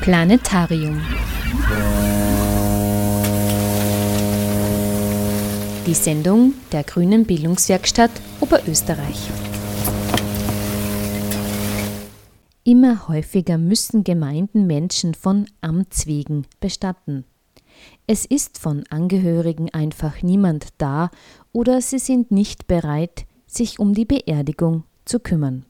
Planetarium. Die Sendung der Grünen Bildungswerkstatt Oberösterreich. Immer häufiger müssen Gemeinden Menschen von Amts wegen bestatten. Es ist von Angehörigen einfach niemand da oder sie sind nicht bereit, sich um die Beerdigung zu kümmern.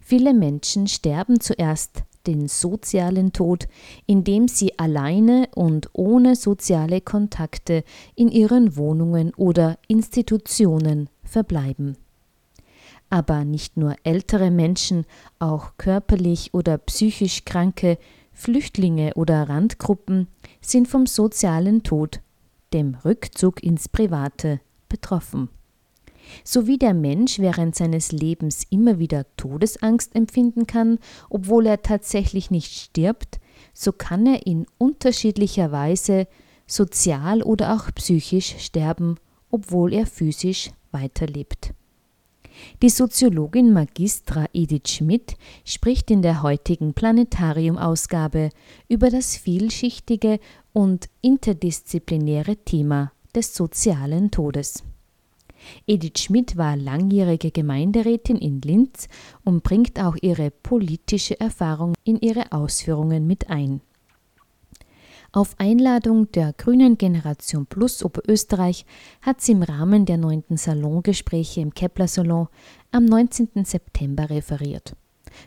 Viele Menschen sterben zuerst den sozialen Tod, indem sie alleine und ohne soziale Kontakte in ihren Wohnungen oder Institutionen verbleiben. Aber nicht nur ältere Menschen, auch körperlich oder psychisch Kranke, Flüchtlinge oder Randgruppen sind vom sozialen Tod, dem Rückzug ins Private, betroffen. So wie der Mensch während seines Lebens immer wieder Todesangst empfinden kann, obwohl er tatsächlich nicht stirbt, so kann er in unterschiedlicher Weise sozial oder auch psychisch sterben, obwohl er physisch weiterlebt. Die Soziologin Magistra Edith Schmidt spricht in der heutigen Planetarium-Ausgabe über das vielschichtige und interdisziplinäre Thema des sozialen Todes. Edith Schmidt war langjährige Gemeinderätin in Linz und bringt auch ihre politische Erfahrung in ihre Ausführungen mit ein. Auf Einladung der Grünen Generation Plus Oberösterreich hat sie im Rahmen der neunten Salongespräche im Kepler Salon am 19. September referiert.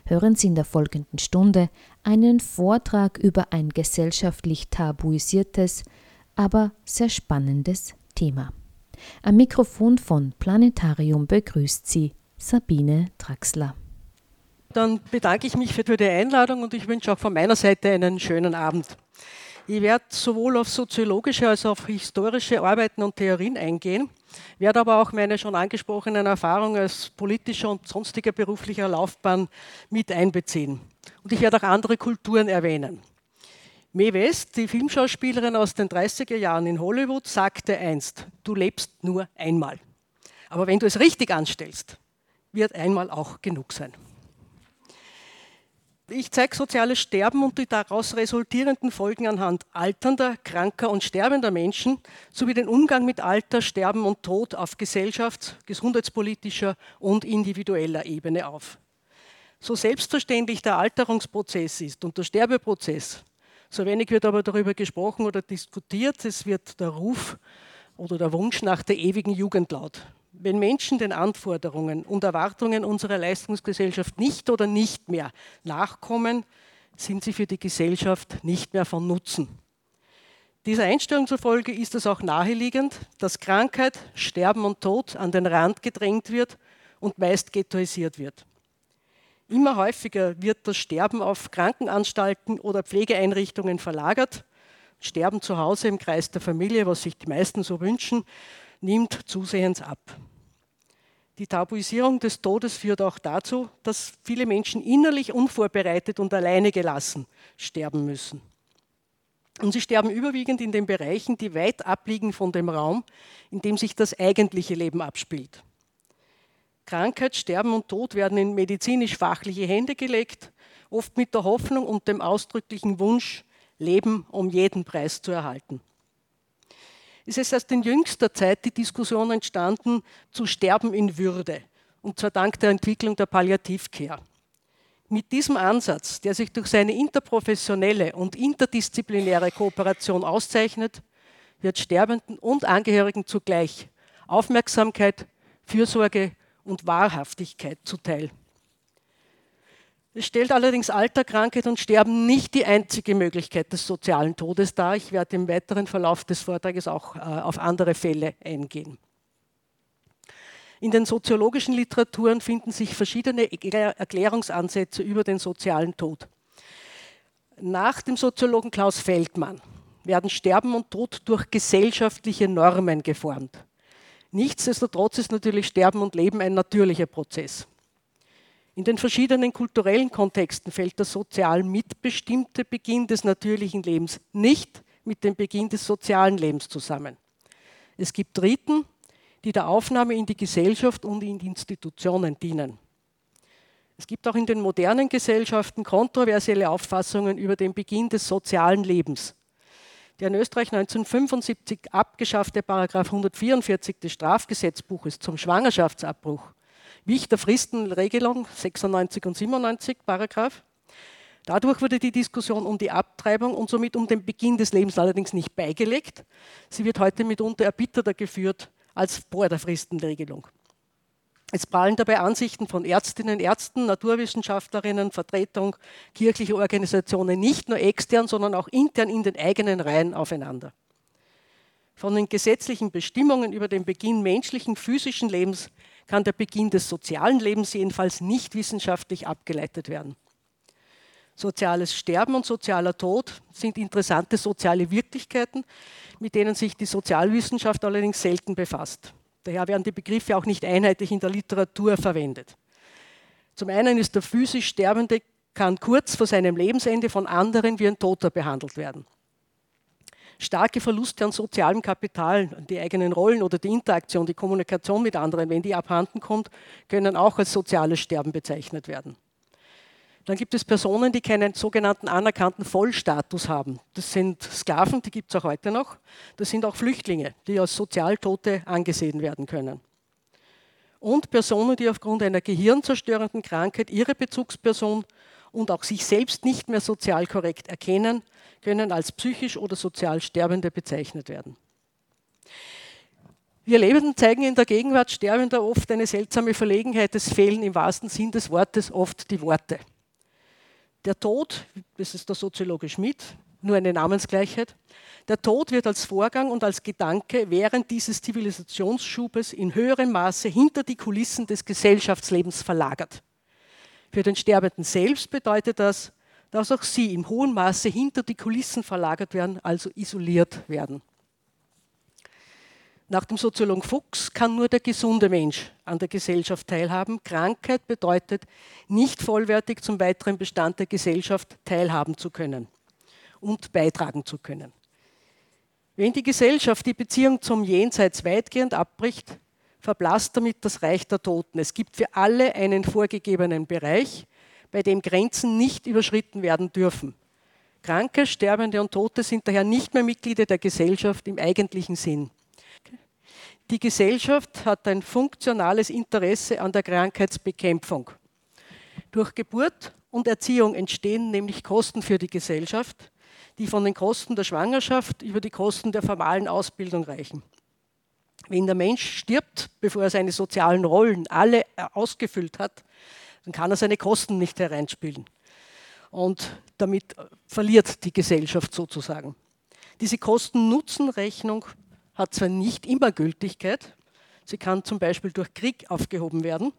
Hören Sie in der folgenden Stunde einen Vortrag über ein gesellschaftlich tabuisiertes, aber sehr spannendes Thema. Am Mikrofon von Planetarium begrüßt sie Sabine Draxler. Dann bedanke ich mich für die Einladung und ich wünsche auch von meiner Seite einen schönen Abend. Ich werde sowohl auf soziologische als auch auf historische Arbeiten und Theorien eingehen, werde aber auch meine schon angesprochenen Erfahrungen als politischer und sonstiger beruflicher Laufbahn mit einbeziehen. Und ich werde auch andere Kulturen erwähnen. Mae West, die Filmschauspielerin aus den 30er Jahren in Hollywood, sagte einst, du lebst nur einmal. Aber wenn du es richtig anstellst, wird einmal auch genug sein. Ich zeige soziales Sterben und die daraus resultierenden Folgen anhand alternder, kranker und sterbender Menschen sowie den Umgang mit Alter, Sterben und Tod auf gesellschafts-, gesundheitspolitischer und individueller Ebene auf. So selbstverständlich der Alterungsprozess ist und der Sterbeprozess, so wenig wird aber darüber gesprochen oder diskutiert, es wird der Ruf oder der Wunsch nach der ewigen Jugend laut. Wenn Menschen den Anforderungen und Erwartungen unserer Leistungsgesellschaft nicht oder nicht mehr nachkommen, sind sie für die Gesellschaft nicht mehr von Nutzen. Dieser Einstellung zufolge ist es auch naheliegend, dass Krankheit, Sterben und Tod an den Rand gedrängt wird und meist ghettoisiert wird. Immer häufiger wird das Sterben auf Krankenanstalten oder Pflegeeinrichtungen verlagert. Sterben zu Hause im Kreis der Familie, was sich die meisten so wünschen, nimmt zusehends ab. Die Tabuisierung des Todes führt auch dazu, dass viele Menschen innerlich unvorbereitet und alleine gelassen sterben müssen. Und sie sterben überwiegend in den Bereichen, die weit abliegen von dem Raum, in dem sich das eigentliche Leben abspielt. Krankheit, Sterben und Tod werden in medizinisch-fachliche Hände gelegt, oft mit der Hoffnung und dem ausdrücklichen Wunsch, Leben um jeden Preis zu erhalten. Es ist erst in jüngster Zeit die Diskussion entstanden zu Sterben in Würde, und zwar dank der Entwicklung der Palliativcare. Mit diesem Ansatz, der sich durch seine interprofessionelle und interdisziplinäre Kooperation auszeichnet, wird Sterbenden und Angehörigen zugleich Aufmerksamkeit, Fürsorge und Wahrhaftigkeit zuteil. Es stellt allerdings Alter, Krankheit und Sterben nicht die einzige Möglichkeit des sozialen Todes dar. Ich werde im weiteren Verlauf des Vortrages auch äh, auf andere Fälle eingehen. In den soziologischen Literaturen finden sich verschiedene Erklärungsansätze über den sozialen Tod. Nach dem Soziologen Klaus Feldmann werden Sterben und Tod durch gesellschaftliche Normen geformt. Nichtsdestotrotz ist natürlich Sterben und Leben ein natürlicher Prozess. In den verschiedenen kulturellen Kontexten fällt der sozial mitbestimmte Beginn des natürlichen Lebens nicht mit dem Beginn des sozialen Lebens zusammen. Es gibt Riten, die der Aufnahme in die Gesellschaft und in die Institutionen dienen. Es gibt auch in den modernen Gesellschaften kontroversielle Auffassungen über den Beginn des sozialen Lebens. Der in Österreich 1975 abgeschaffte Paragraph 144 des Strafgesetzbuches zum Schwangerschaftsabbruch wich der Fristenregelung 96 und 97 Paragraph. Dadurch wurde die Diskussion um die Abtreibung und somit um den Beginn des Lebens allerdings nicht beigelegt. Sie wird heute mitunter erbitterter geführt als vor der Fristenregelung. Es prallen dabei Ansichten von Ärztinnen, Ärzten, Naturwissenschaftlerinnen, Vertretung kirchlicher Organisationen nicht nur extern, sondern auch intern in den eigenen Reihen aufeinander. Von den gesetzlichen Bestimmungen über den Beginn menschlichen physischen Lebens kann der Beginn des sozialen Lebens jedenfalls nicht wissenschaftlich abgeleitet werden. Soziales Sterben und sozialer Tod sind interessante soziale Wirklichkeiten, mit denen sich die Sozialwissenschaft allerdings selten befasst. Daher werden die Begriffe auch nicht einheitlich in der Literatur verwendet. Zum einen ist der physisch Sterbende kann kurz vor seinem Lebensende von anderen wie ein Toter behandelt werden. Starke Verluste an sozialem Kapital, die eigenen Rollen oder die Interaktion, die Kommunikation mit anderen, wenn die abhanden kommt, können auch als soziales Sterben bezeichnet werden. Dann gibt es Personen, die keinen sogenannten anerkannten Vollstatus haben. Das sind Sklaven, die gibt es auch heute noch. Das sind auch Flüchtlinge, die als Sozialtote angesehen werden können. Und Personen, die aufgrund einer gehirnzerstörenden Krankheit ihre Bezugsperson und auch sich selbst nicht mehr sozial korrekt erkennen, können als psychisch oder sozial Sterbende bezeichnet werden. Wir Lebenden zeigen in der Gegenwart Sterbender oft eine seltsame Verlegenheit. Es fehlen im wahrsten Sinn des Wortes oft die Worte. Der Tod, das ist der Soziologe Schmidt, nur eine Namensgleichheit, der Tod wird als Vorgang und als Gedanke während dieses Zivilisationsschubes in höherem Maße hinter die Kulissen des Gesellschaftslebens verlagert. Für den Sterbenden selbst bedeutet das, dass auch sie im hohen Maße hinter die Kulissen verlagert werden, also isoliert werden. Nach dem Soziologen Fuchs kann nur der gesunde Mensch an der Gesellschaft teilhaben. Krankheit bedeutet, nicht vollwertig zum weiteren Bestand der Gesellschaft teilhaben zu können und beitragen zu können. Wenn die Gesellschaft die Beziehung zum Jenseits weitgehend abbricht, verblasst damit das Reich der Toten. Es gibt für alle einen vorgegebenen Bereich, bei dem Grenzen nicht überschritten werden dürfen. Kranke, Sterbende und Tote sind daher nicht mehr Mitglieder der Gesellschaft im eigentlichen Sinn. Die Gesellschaft hat ein funktionales Interesse an der Krankheitsbekämpfung. Durch Geburt und Erziehung entstehen nämlich Kosten für die Gesellschaft, die von den Kosten der Schwangerschaft über die Kosten der formalen Ausbildung reichen. Wenn der Mensch stirbt, bevor er seine sozialen Rollen alle ausgefüllt hat, dann kann er seine Kosten nicht hereinspielen. Und damit verliert die Gesellschaft sozusagen. Diese Kosten-Nutzen-Rechnung hat zwar nicht immer Gültigkeit, sie kann zum Beispiel durch Krieg aufgehoben werden,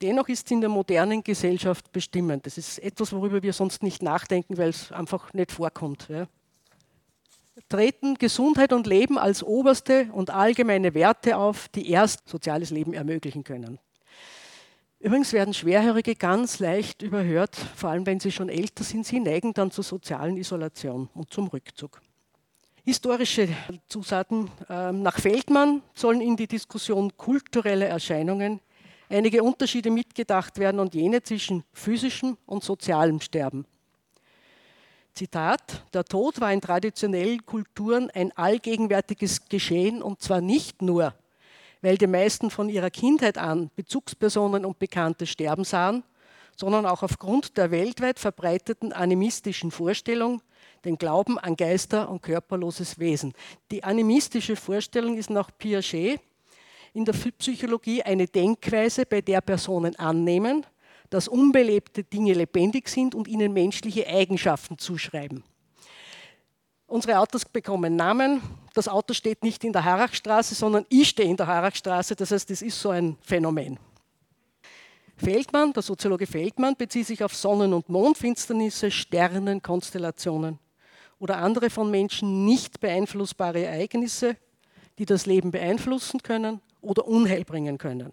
dennoch ist sie in der modernen Gesellschaft bestimmend. Das ist etwas, worüber wir sonst nicht nachdenken, weil es einfach nicht vorkommt. Ja. Treten Gesundheit und Leben als oberste und allgemeine Werte auf, die erst soziales Leben ermöglichen können. Übrigens werden Schwerhörige ganz leicht überhört, vor allem wenn sie schon älter sind. Sie neigen dann zur sozialen Isolation und zum Rückzug. Historische Zusagen ähm, nach Feldmann sollen in die Diskussion kulturelle Erscheinungen einige Unterschiede mitgedacht werden und jene zwischen physischem und sozialem Sterben. Zitat, der Tod war in traditionellen Kulturen ein allgegenwärtiges Geschehen und zwar nicht nur, weil die meisten von ihrer Kindheit an Bezugspersonen und Bekannte sterben sahen, sondern auch aufgrund der weltweit verbreiteten animistischen Vorstellung, den Glauben an Geister und körperloses Wesen. Die animistische Vorstellung ist nach Piaget in der Psychologie eine Denkweise, bei der Personen annehmen, dass unbelebte Dinge lebendig sind und ihnen menschliche Eigenschaften zuschreiben. Unsere Autos bekommen Namen. Das Auto steht nicht in der Harachstraße, sondern ich stehe in der Harachstraße. Das heißt, das ist so ein Phänomen. Feldmann, der Soziologe Feldmann, bezieht sich auf Sonnen- und Mondfinsternisse, Sternenkonstellationen oder andere von Menschen nicht beeinflussbare Ereignisse, die das Leben beeinflussen können oder Unheil bringen können.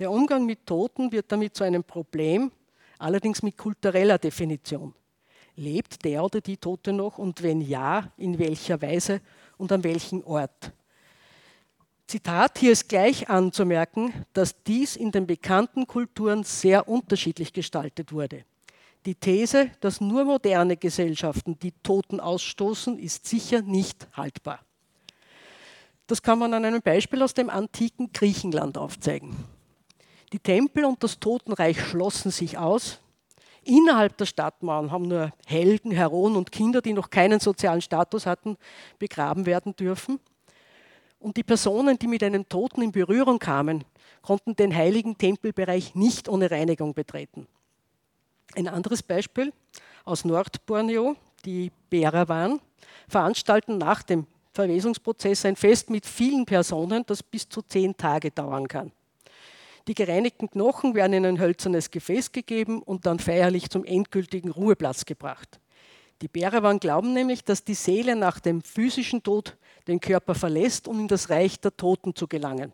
Der Umgang mit Toten wird damit zu einem Problem, allerdings mit kultureller Definition. Lebt der oder die Tote noch und wenn ja, in welcher Weise und an welchem Ort? Zitat, hier ist gleich anzumerken, dass dies in den bekannten Kulturen sehr unterschiedlich gestaltet wurde. Die These, dass nur moderne Gesellschaften die Toten ausstoßen, ist sicher nicht haltbar. Das kann man an einem Beispiel aus dem antiken Griechenland aufzeigen. Die Tempel und das Totenreich schlossen sich aus. Innerhalb der Stadtmauern haben nur Helden, Heroen und Kinder, die noch keinen sozialen Status hatten, begraben werden dürfen. Und die Personen, die mit einem Toten in Berührung kamen, konnten den heiligen Tempelbereich nicht ohne Reinigung betreten. Ein anderes Beispiel aus Nordborneo, die Berawan, veranstalten nach dem Verwesungsprozess ein Fest mit vielen Personen, das bis zu zehn Tage dauern kann. Die gereinigten Knochen werden in ein hölzernes Gefäß gegeben und dann feierlich zum endgültigen Ruheplatz gebracht. Die Berawan glauben nämlich, dass die Seele nach dem physischen Tod den Körper verlässt, um in das Reich der Toten zu gelangen.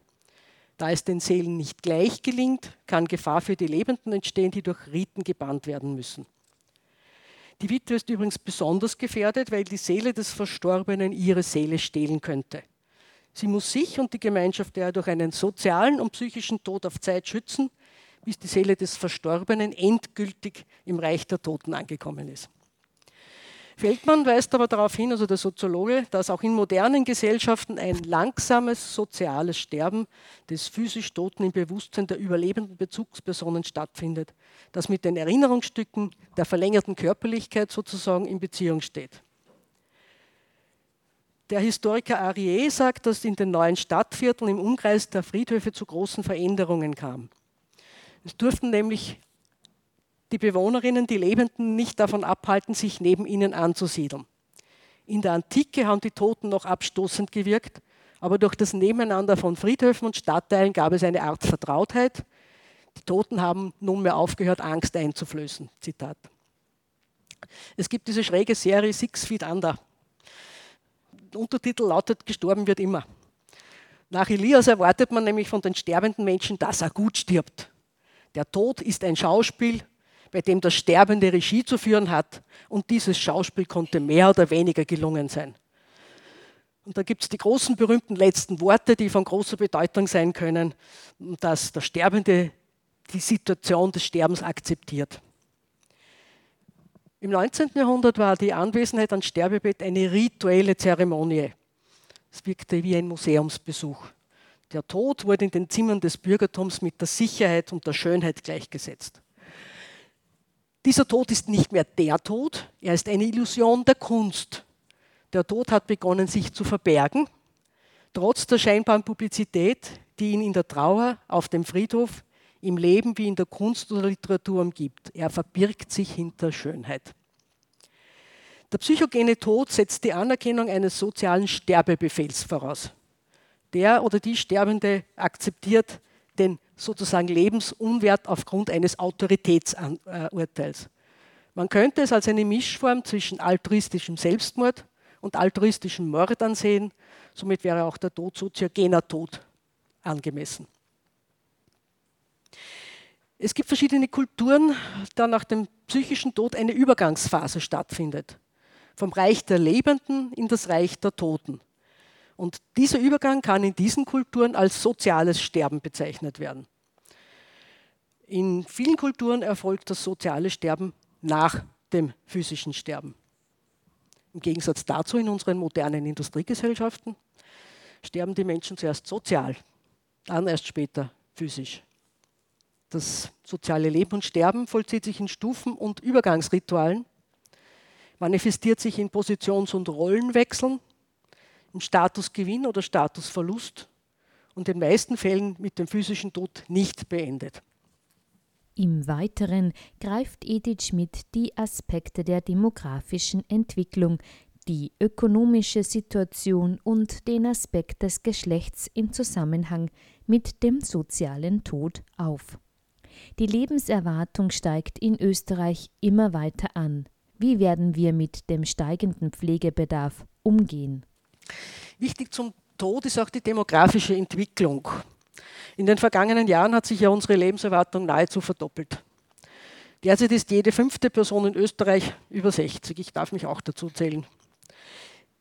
Da es den Seelen nicht gleich gelingt, kann Gefahr für die Lebenden entstehen, die durch Riten gebannt werden müssen. Die Witwe ist übrigens besonders gefährdet, weil die Seele des Verstorbenen ihre Seele stehlen könnte. Sie muss sich und die Gemeinschaft daher durch einen sozialen und psychischen Tod auf Zeit schützen, bis die Seele des Verstorbenen endgültig im Reich der Toten angekommen ist. Feldmann weist aber darauf hin, also der Soziologe, dass auch in modernen Gesellschaften ein langsames soziales Sterben des physisch Toten im Bewusstsein der überlebenden Bezugspersonen stattfindet, das mit den Erinnerungsstücken der verlängerten Körperlichkeit sozusagen in Beziehung steht. Der Historiker Arié sagt, dass in den neuen Stadtvierteln im Umkreis der Friedhöfe zu großen Veränderungen kam. Es durften nämlich die Bewohnerinnen, die Lebenden, nicht davon abhalten, sich neben ihnen anzusiedeln. In der Antike haben die Toten noch abstoßend gewirkt, aber durch das Nebeneinander von Friedhöfen und Stadtteilen gab es eine Art Vertrautheit. Die Toten haben nunmehr aufgehört, Angst einzuflößen. Zitat. Es gibt diese schräge Serie Six Feet Under. Der Untertitel lautet Gestorben wird immer. Nach Elias erwartet man nämlich von den sterbenden Menschen, dass er gut stirbt. Der Tod ist ein Schauspiel bei dem das Sterbende Regie zu führen hat. Und dieses Schauspiel konnte mehr oder weniger gelungen sein. Und da gibt es die großen berühmten letzten Worte, die von großer Bedeutung sein können, dass der Sterbende die Situation des Sterbens akzeptiert. Im 19. Jahrhundert war die Anwesenheit am Sterbebett eine rituelle Zeremonie. Es wirkte wie ein Museumsbesuch. Der Tod wurde in den Zimmern des Bürgertums mit der Sicherheit und der Schönheit gleichgesetzt. Dieser Tod ist nicht mehr der Tod, er ist eine Illusion der Kunst. Der Tod hat begonnen, sich zu verbergen, trotz der scheinbaren Publizität, die ihn in der Trauer, auf dem Friedhof, im Leben wie in der Kunst oder Literatur umgibt. Er verbirgt sich hinter Schönheit. Der psychogene Tod setzt die Anerkennung eines sozialen Sterbebefehls voraus. Der oder die Sterbende akzeptiert den sozusagen Lebensunwert aufgrund eines Autoritätsurteils. Man könnte es als eine Mischform zwischen altruistischem Selbstmord und altruistischem Mord ansehen. Somit wäre auch der Tod soziogener Tod angemessen. Es gibt verschiedene Kulturen, da nach dem psychischen Tod eine Übergangsphase stattfindet. Vom Reich der Lebenden in das Reich der Toten. Und dieser Übergang kann in diesen Kulturen als soziales Sterben bezeichnet werden. In vielen Kulturen erfolgt das soziale Sterben nach dem physischen Sterben. Im Gegensatz dazu in unseren modernen Industriegesellschaften sterben die Menschen zuerst sozial, dann erst später physisch. Das soziale Leben und Sterben vollzieht sich in Stufen und Übergangsritualen, manifestiert sich in Positions- und Rollenwechseln im Statusgewinn oder Statusverlust und in den meisten Fällen mit dem physischen Tod nicht beendet. Im Weiteren greift Edith Schmidt die Aspekte der demografischen Entwicklung, die ökonomische Situation und den Aspekt des Geschlechts im Zusammenhang mit dem sozialen Tod auf. Die Lebenserwartung steigt in Österreich immer weiter an. Wie werden wir mit dem steigenden Pflegebedarf umgehen? Wichtig zum Tod ist auch die demografische Entwicklung. In den vergangenen Jahren hat sich ja unsere Lebenserwartung nahezu verdoppelt. Derzeit ist jede fünfte Person in Österreich über 60. Ich darf mich auch dazu zählen.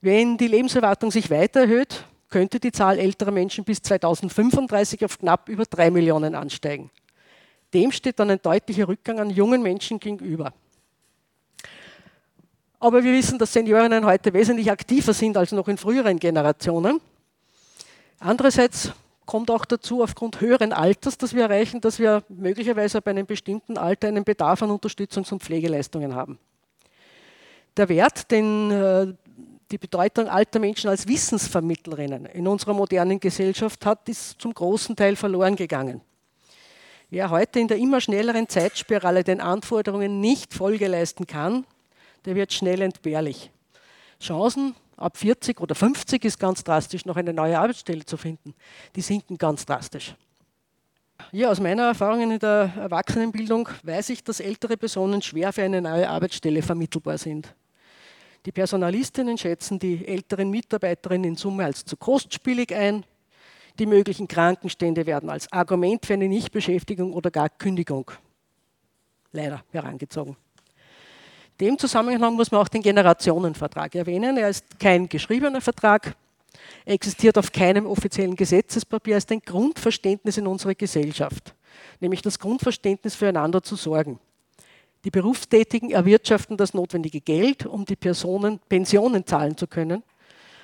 Wenn die Lebenserwartung sich weiter erhöht, könnte die Zahl älterer Menschen bis 2035 auf knapp über drei Millionen ansteigen. Dem steht dann ein deutlicher Rückgang an jungen Menschen gegenüber. Aber wir wissen, dass Seniorinnen heute wesentlich aktiver sind als noch in früheren Generationen. Andererseits kommt auch dazu, aufgrund höheren Alters, dass wir erreichen, dass wir möglicherweise bei einem bestimmten Alter einen Bedarf an Unterstützungs- und Pflegeleistungen haben. Der Wert, den äh, die Bedeutung alter Menschen als Wissensvermittlerinnen in unserer modernen Gesellschaft hat, ist zum großen Teil verloren gegangen. Wer heute in der immer schnelleren Zeitspirale den Anforderungen nicht Folge leisten kann, der wird schnell entbehrlich. Chancen ab 40 oder 50 ist ganz drastisch, noch eine neue Arbeitsstelle zu finden. Die sinken ganz drastisch. Ja, aus meiner Erfahrung in der Erwachsenenbildung weiß ich, dass ältere Personen schwer für eine neue Arbeitsstelle vermittelbar sind. Die Personalistinnen schätzen die älteren Mitarbeiterinnen in Summe als zu kostspielig ein. Die möglichen Krankenstände werden als Argument für eine Nichtbeschäftigung oder gar Kündigung leider herangezogen. Dem Zusammenhang muss man auch den Generationenvertrag erwähnen. Er ist kein geschriebener Vertrag, er existiert auf keinem offiziellen Gesetzespapier, er ist ein Grundverständnis in unserer Gesellschaft, nämlich das Grundverständnis füreinander zu sorgen. Die Berufstätigen erwirtschaften das notwendige Geld, um die Personen Pensionen zahlen zu können.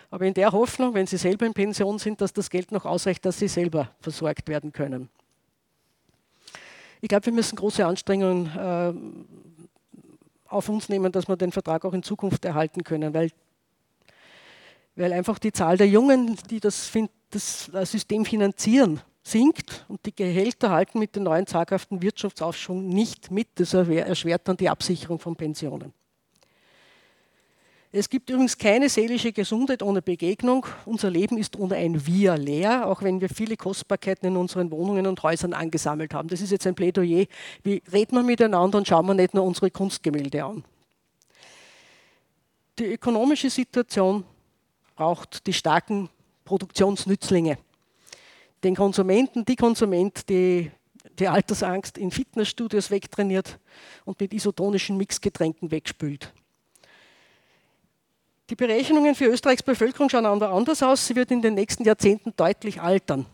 Aber in der Hoffnung, wenn sie selber in Pension sind, dass das Geld noch ausreicht, dass sie selber versorgt werden können. Ich glaube, wir müssen große Anstrengungen äh, auf uns nehmen, dass wir den Vertrag auch in Zukunft erhalten können, weil, weil einfach die Zahl der Jungen, die das, das System finanzieren, sinkt und die Gehälter halten mit dem neuen zaghaften Wirtschaftsaufschwung nicht mit. Das erschwert dann die Absicherung von Pensionen. Es gibt übrigens keine seelische Gesundheit ohne Begegnung. Unser Leben ist ohne ein Wir leer, auch wenn wir viele Kostbarkeiten in unseren Wohnungen und Häusern angesammelt haben. Das ist jetzt ein Plädoyer. Wie reden wir miteinander und schauen wir nicht nur unsere Kunstgemälde an. Die ökonomische Situation braucht die starken Produktionsnützlinge den Konsumenten, die Konsument, die die Altersangst in Fitnessstudios wegtrainiert und mit isotonischen Mixgetränken wegspült. Die Berechnungen für Österreichs Bevölkerung schauen anders aus. Sie wird in den nächsten Jahrzehnten deutlich altern.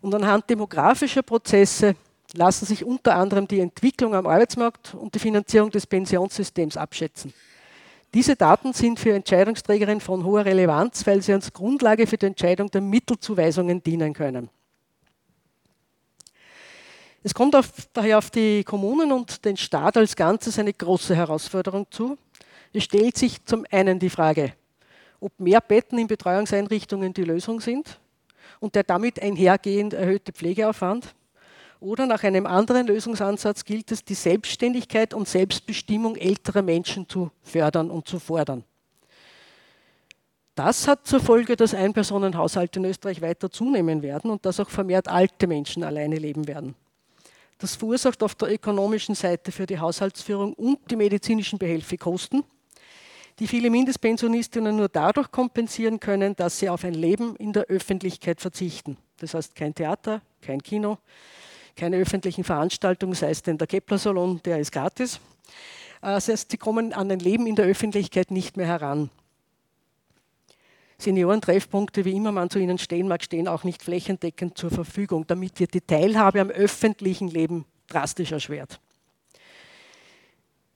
Und anhand demografischer Prozesse lassen sich unter anderem die Entwicklung am Arbeitsmarkt und die Finanzierung des Pensionssystems abschätzen. Diese Daten sind für Entscheidungsträgerinnen von hoher Relevanz, weil sie als Grundlage für die Entscheidung der Mittelzuweisungen dienen können. Es kommt auf, daher auf die Kommunen und den Staat als Ganzes eine große Herausforderung zu. Es stellt sich zum einen die Frage, ob mehr Betten in Betreuungseinrichtungen die Lösung sind und der damit einhergehend erhöhte Pflegeaufwand. Oder nach einem anderen Lösungsansatz gilt es, die Selbstständigkeit und Selbstbestimmung älterer Menschen zu fördern und zu fordern. Das hat zur Folge, dass Einpersonenhaushalte in Österreich weiter zunehmen werden und dass auch vermehrt alte Menschen alleine leben werden. Das verursacht auf der ökonomischen Seite für die Haushaltsführung und die medizinischen Behelfe Kosten, die viele Mindestpensionistinnen nur dadurch kompensieren können, dass sie auf ein Leben in der Öffentlichkeit verzichten. Das heißt kein Theater, kein Kino, keine öffentlichen Veranstaltungen, sei es denn der Kepler-Salon, der ist gratis. Äh, das heißt, sie kommen an ein Leben in der Öffentlichkeit nicht mehr heran. Seniorentreffpunkte, wie immer man zu ihnen stehen mag, stehen auch nicht flächendeckend zur Verfügung. Damit wird die Teilhabe am öffentlichen Leben drastisch erschwert.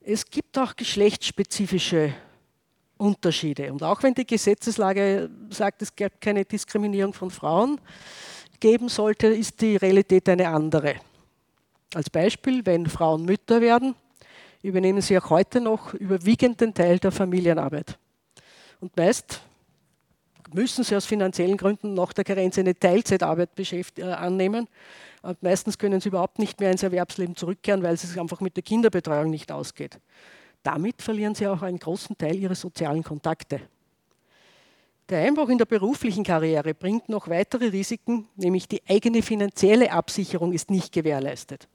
Es gibt auch geschlechtsspezifische Unterschiede. Und auch wenn die Gesetzeslage sagt, es gibt keine Diskriminierung von Frauen, geben sollte, ist die Realität eine andere. Als Beispiel, wenn Frauen Mütter werden, übernehmen sie auch heute noch überwiegend den Teil der Familienarbeit. Und meist müssen sie aus finanziellen Gründen nach der Karenz eine Teilzeitarbeit äh, annehmen. Und meistens können sie überhaupt nicht mehr ins Erwerbsleben zurückkehren, weil es einfach mit der Kinderbetreuung nicht ausgeht. Damit verlieren sie auch einen großen Teil ihrer sozialen Kontakte. Der Einbruch in der beruflichen Karriere bringt noch weitere Risiken, nämlich die eigene finanzielle Absicherung ist nicht gewährleistet.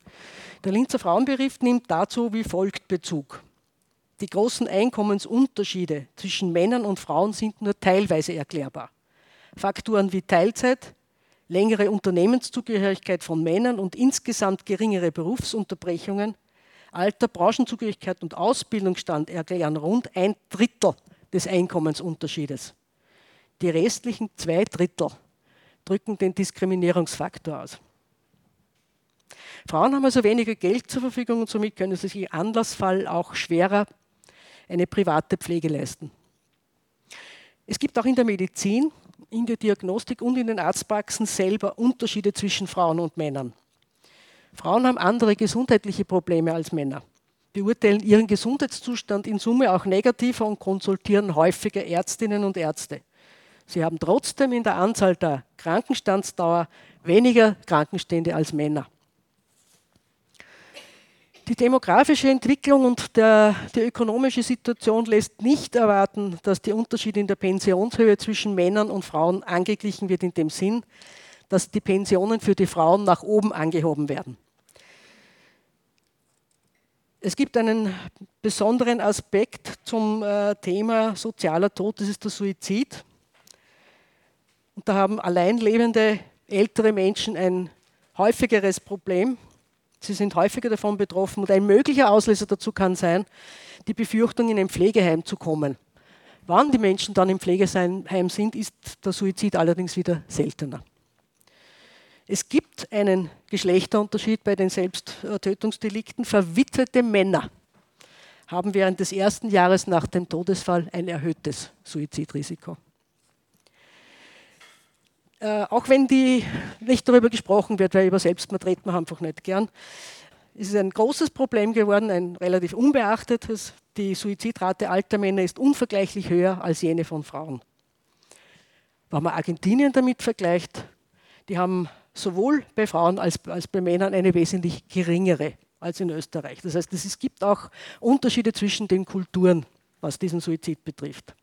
Der Linzer Frauenbericht nimmt dazu wie folgt Bezug. Die großen Einkommensunterschiede zwischen Männern und Frauen sind nur teilweise erklärbar. Faktoren wie Teilzeit, längere Unternehmenszugehörigkeit von Männern und insgesamt geringere Berufsunterbrechungen, Alter, Branchenzugehörigkeit und Ausbildungsstand erklären rund ein Drittel des Einkommensunterschiedes. Die restlichen zwei Drittel drücken den Diskriminierungsfaktor aus. Frauen haben also weniger Geld zur Verfügung und somit können sie sich im Anlassfall auch schwerer eine private Pflege leisten. Es gibt auch in der Medizin, in der Diagnostik und in den Arztpraxen selber Unterschiede zwischen Frauen und Männern. Frauen haben andere gesundheitliche Probleme als Männer, beurteilen ihren Gesundheitszustand in Summe auch negativer und konsultieren häufiger Ärztinnen und Ärzte. Sie haben trotzdem in der Anzahl der Krankenstandsdauer weniger Krankenstände als Männer. Die demografische Entwicklung und der, die ökonomische Situation lässt nicht erwarten, dass die Unterschiede in der Pensionshöhe zwischen Männern und Frauen angeglichen wird in dem Sinn, dass die Pensionen für die Frauen nach oben angehoben werden. Es gibt einen besonderen Aspekt zum äh, Thema sozialer Tod, das ist der Suizid. Und da haben alleinlebende ältere Menschen ein häufigeres Problem Sie sind häufiger davon betroffen und ein möglicher Auslöser dazu kann sein, die Befürchtung, in ein Pflegeheim zu kommen. Wann die Menschen dann im Pflegeheim sind, ist der Suizid allerdings wieder seltener. Es gibt einen Geschlechterunterschied bei den Selbsttötungsdelikten. Verwitwete Männer haben während des ersten Jahres nach dem Todesfall ein erhöhtes Suizidrisiko. Äh, auch wenn die nicht darüber gesprochen wird, weil über Selbstmord redet man einfach nicht gern. Es ist ein großes Problem geworden, ein relativ unbeachtetes. Die Suizidrate alter Männer ist unvergleichlich höher als jene von Frauen. Wenn man Argentinien damit vergleicht, die haben sowohl bei Frauen als, als bei Männern eine wesentlich geringere als in Österreich. Das heißt, es gibt auch Unterschiede zwischen den Kulturen, was diesen Suizid betrifft.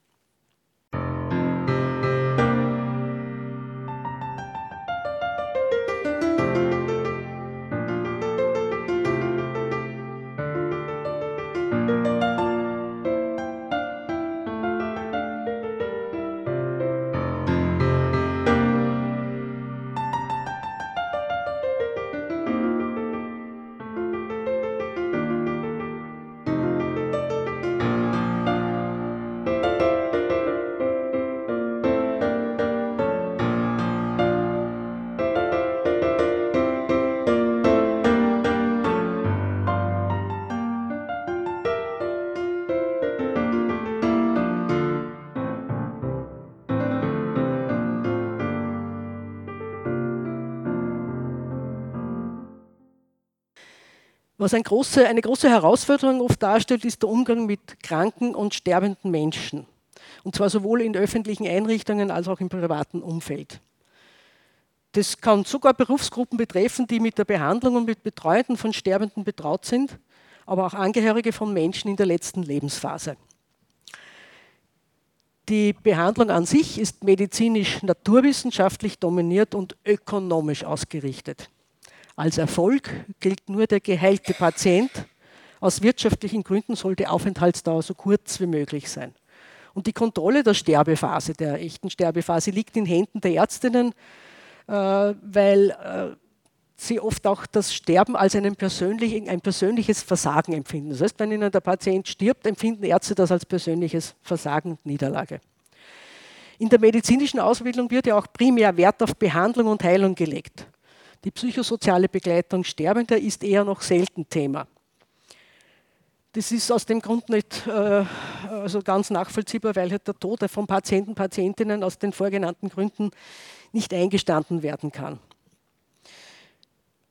Was eine große, eine große Herausforderung oft darstellt, ist der Umgang mit kranken und sterbenden Menschen. Und zwar sowohl in öffentlichen Einrichtungen als auch im privaten Umfeld. Das kann sogar Berufsgruppen betreffen, die mit der Behandlung und mit Betreuten von Sterbenden betraut sind, aber auch Angehörige von Menschen in der letzten Lebensphase. Die Behandlung an sich ist medizinisch naturwissenschaftlich dominiert und ökonomisch ausgerichtet. Als Erfolg gilt nur der geheilte Patient. Aus wirtschaftlichen Gründen soll die Aufenthaltsdauer so kurz wie möglich sein. Und die Kontrolle der Sterbephase, der echten Sterbephase, liegt in Händen der Ärztinnen, äh, weil äh, sie oft auch das Sterben als ein persönliches Versagen empfinden. Das heißt, wenn ihnen der Patient stirbt, empfinden Ärzte das als persönliches Versagen und Niederlage. In der medizinischen Ausbildung wird ja auch primär Wert auf Behandlung und Heilung gelegt. Die psychosoziale Begleitung Sterbender ist eher noch selten Thema. Das ist aus dem Grund nicht äh, also ganz nachvollziehbar, weil halt der Tod von Patienten, Patientinnen aus den vorgenannten Gründen nicht eingestanden werden kann.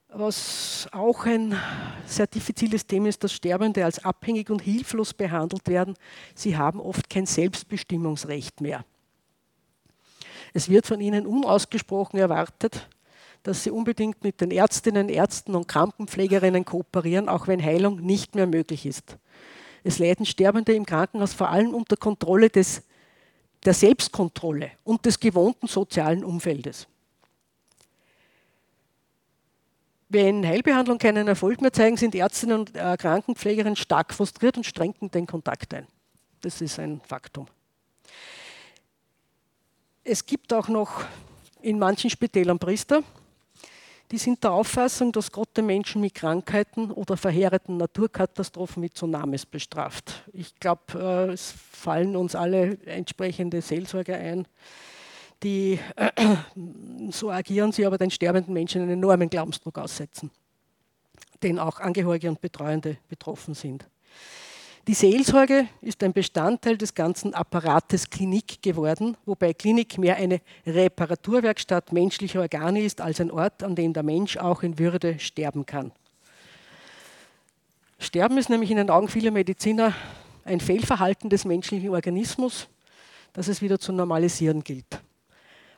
Was auch ein sehr diffiziles Thema ist, dass Sterbende als abhängig und hilflos behandelt werden. Sie haben oft kein Selbstbestimmungsrecht mehr. Es wird von ihnen unausgesprochen erwartet, dass sie unbedingt mit den Ärztinnen, Ärzten und Krankenpflegerinnen kooperieren, auch wenn Heilung nicht mehr möglich ist. Es leiden Sterbende im Krankenhaus vor allem unter Kontrolle des, der Selbstkontrolle und des gewohnten sozialen Umfeldes. Wenn Heilbehandlung keinen Erfolg mehr zeigen, sind Ärztinnen und äh, Krankenpflegerinnen stark frustriert und strengen den Kontakt ein. Das ist ein Faktum. Es gibt auch noch in manchen Spitälern Priester, die sind der Auffassung, dass Gott den Menschen mit Krankheiten oder verheerenden Naturkatastrophen mit Tsunamis bestraft. Ich glaube, äh, es fallen uns alle entsprechende Seelsorger ein, die, äh, so agieren sie aber den sterbenden Menschen einen enormen Glaubensdruck aussetzen, den auch Angehörige und Betreuende betroffen sind. Die Seelsorge ist ein Bestandteil des ganzen Apparates Klinik geworden, wobei Klinik mehr eine Reparaturwerkstatt menschlicher Organe ist als ein Ort, an dem der Mensch auch in Würde sterben kann. Sterben ist nämlich in den Augen vieler Mediziner ein Fehlverhalten des menschlichen Organismus, das es wieder zu normalisieren gilt,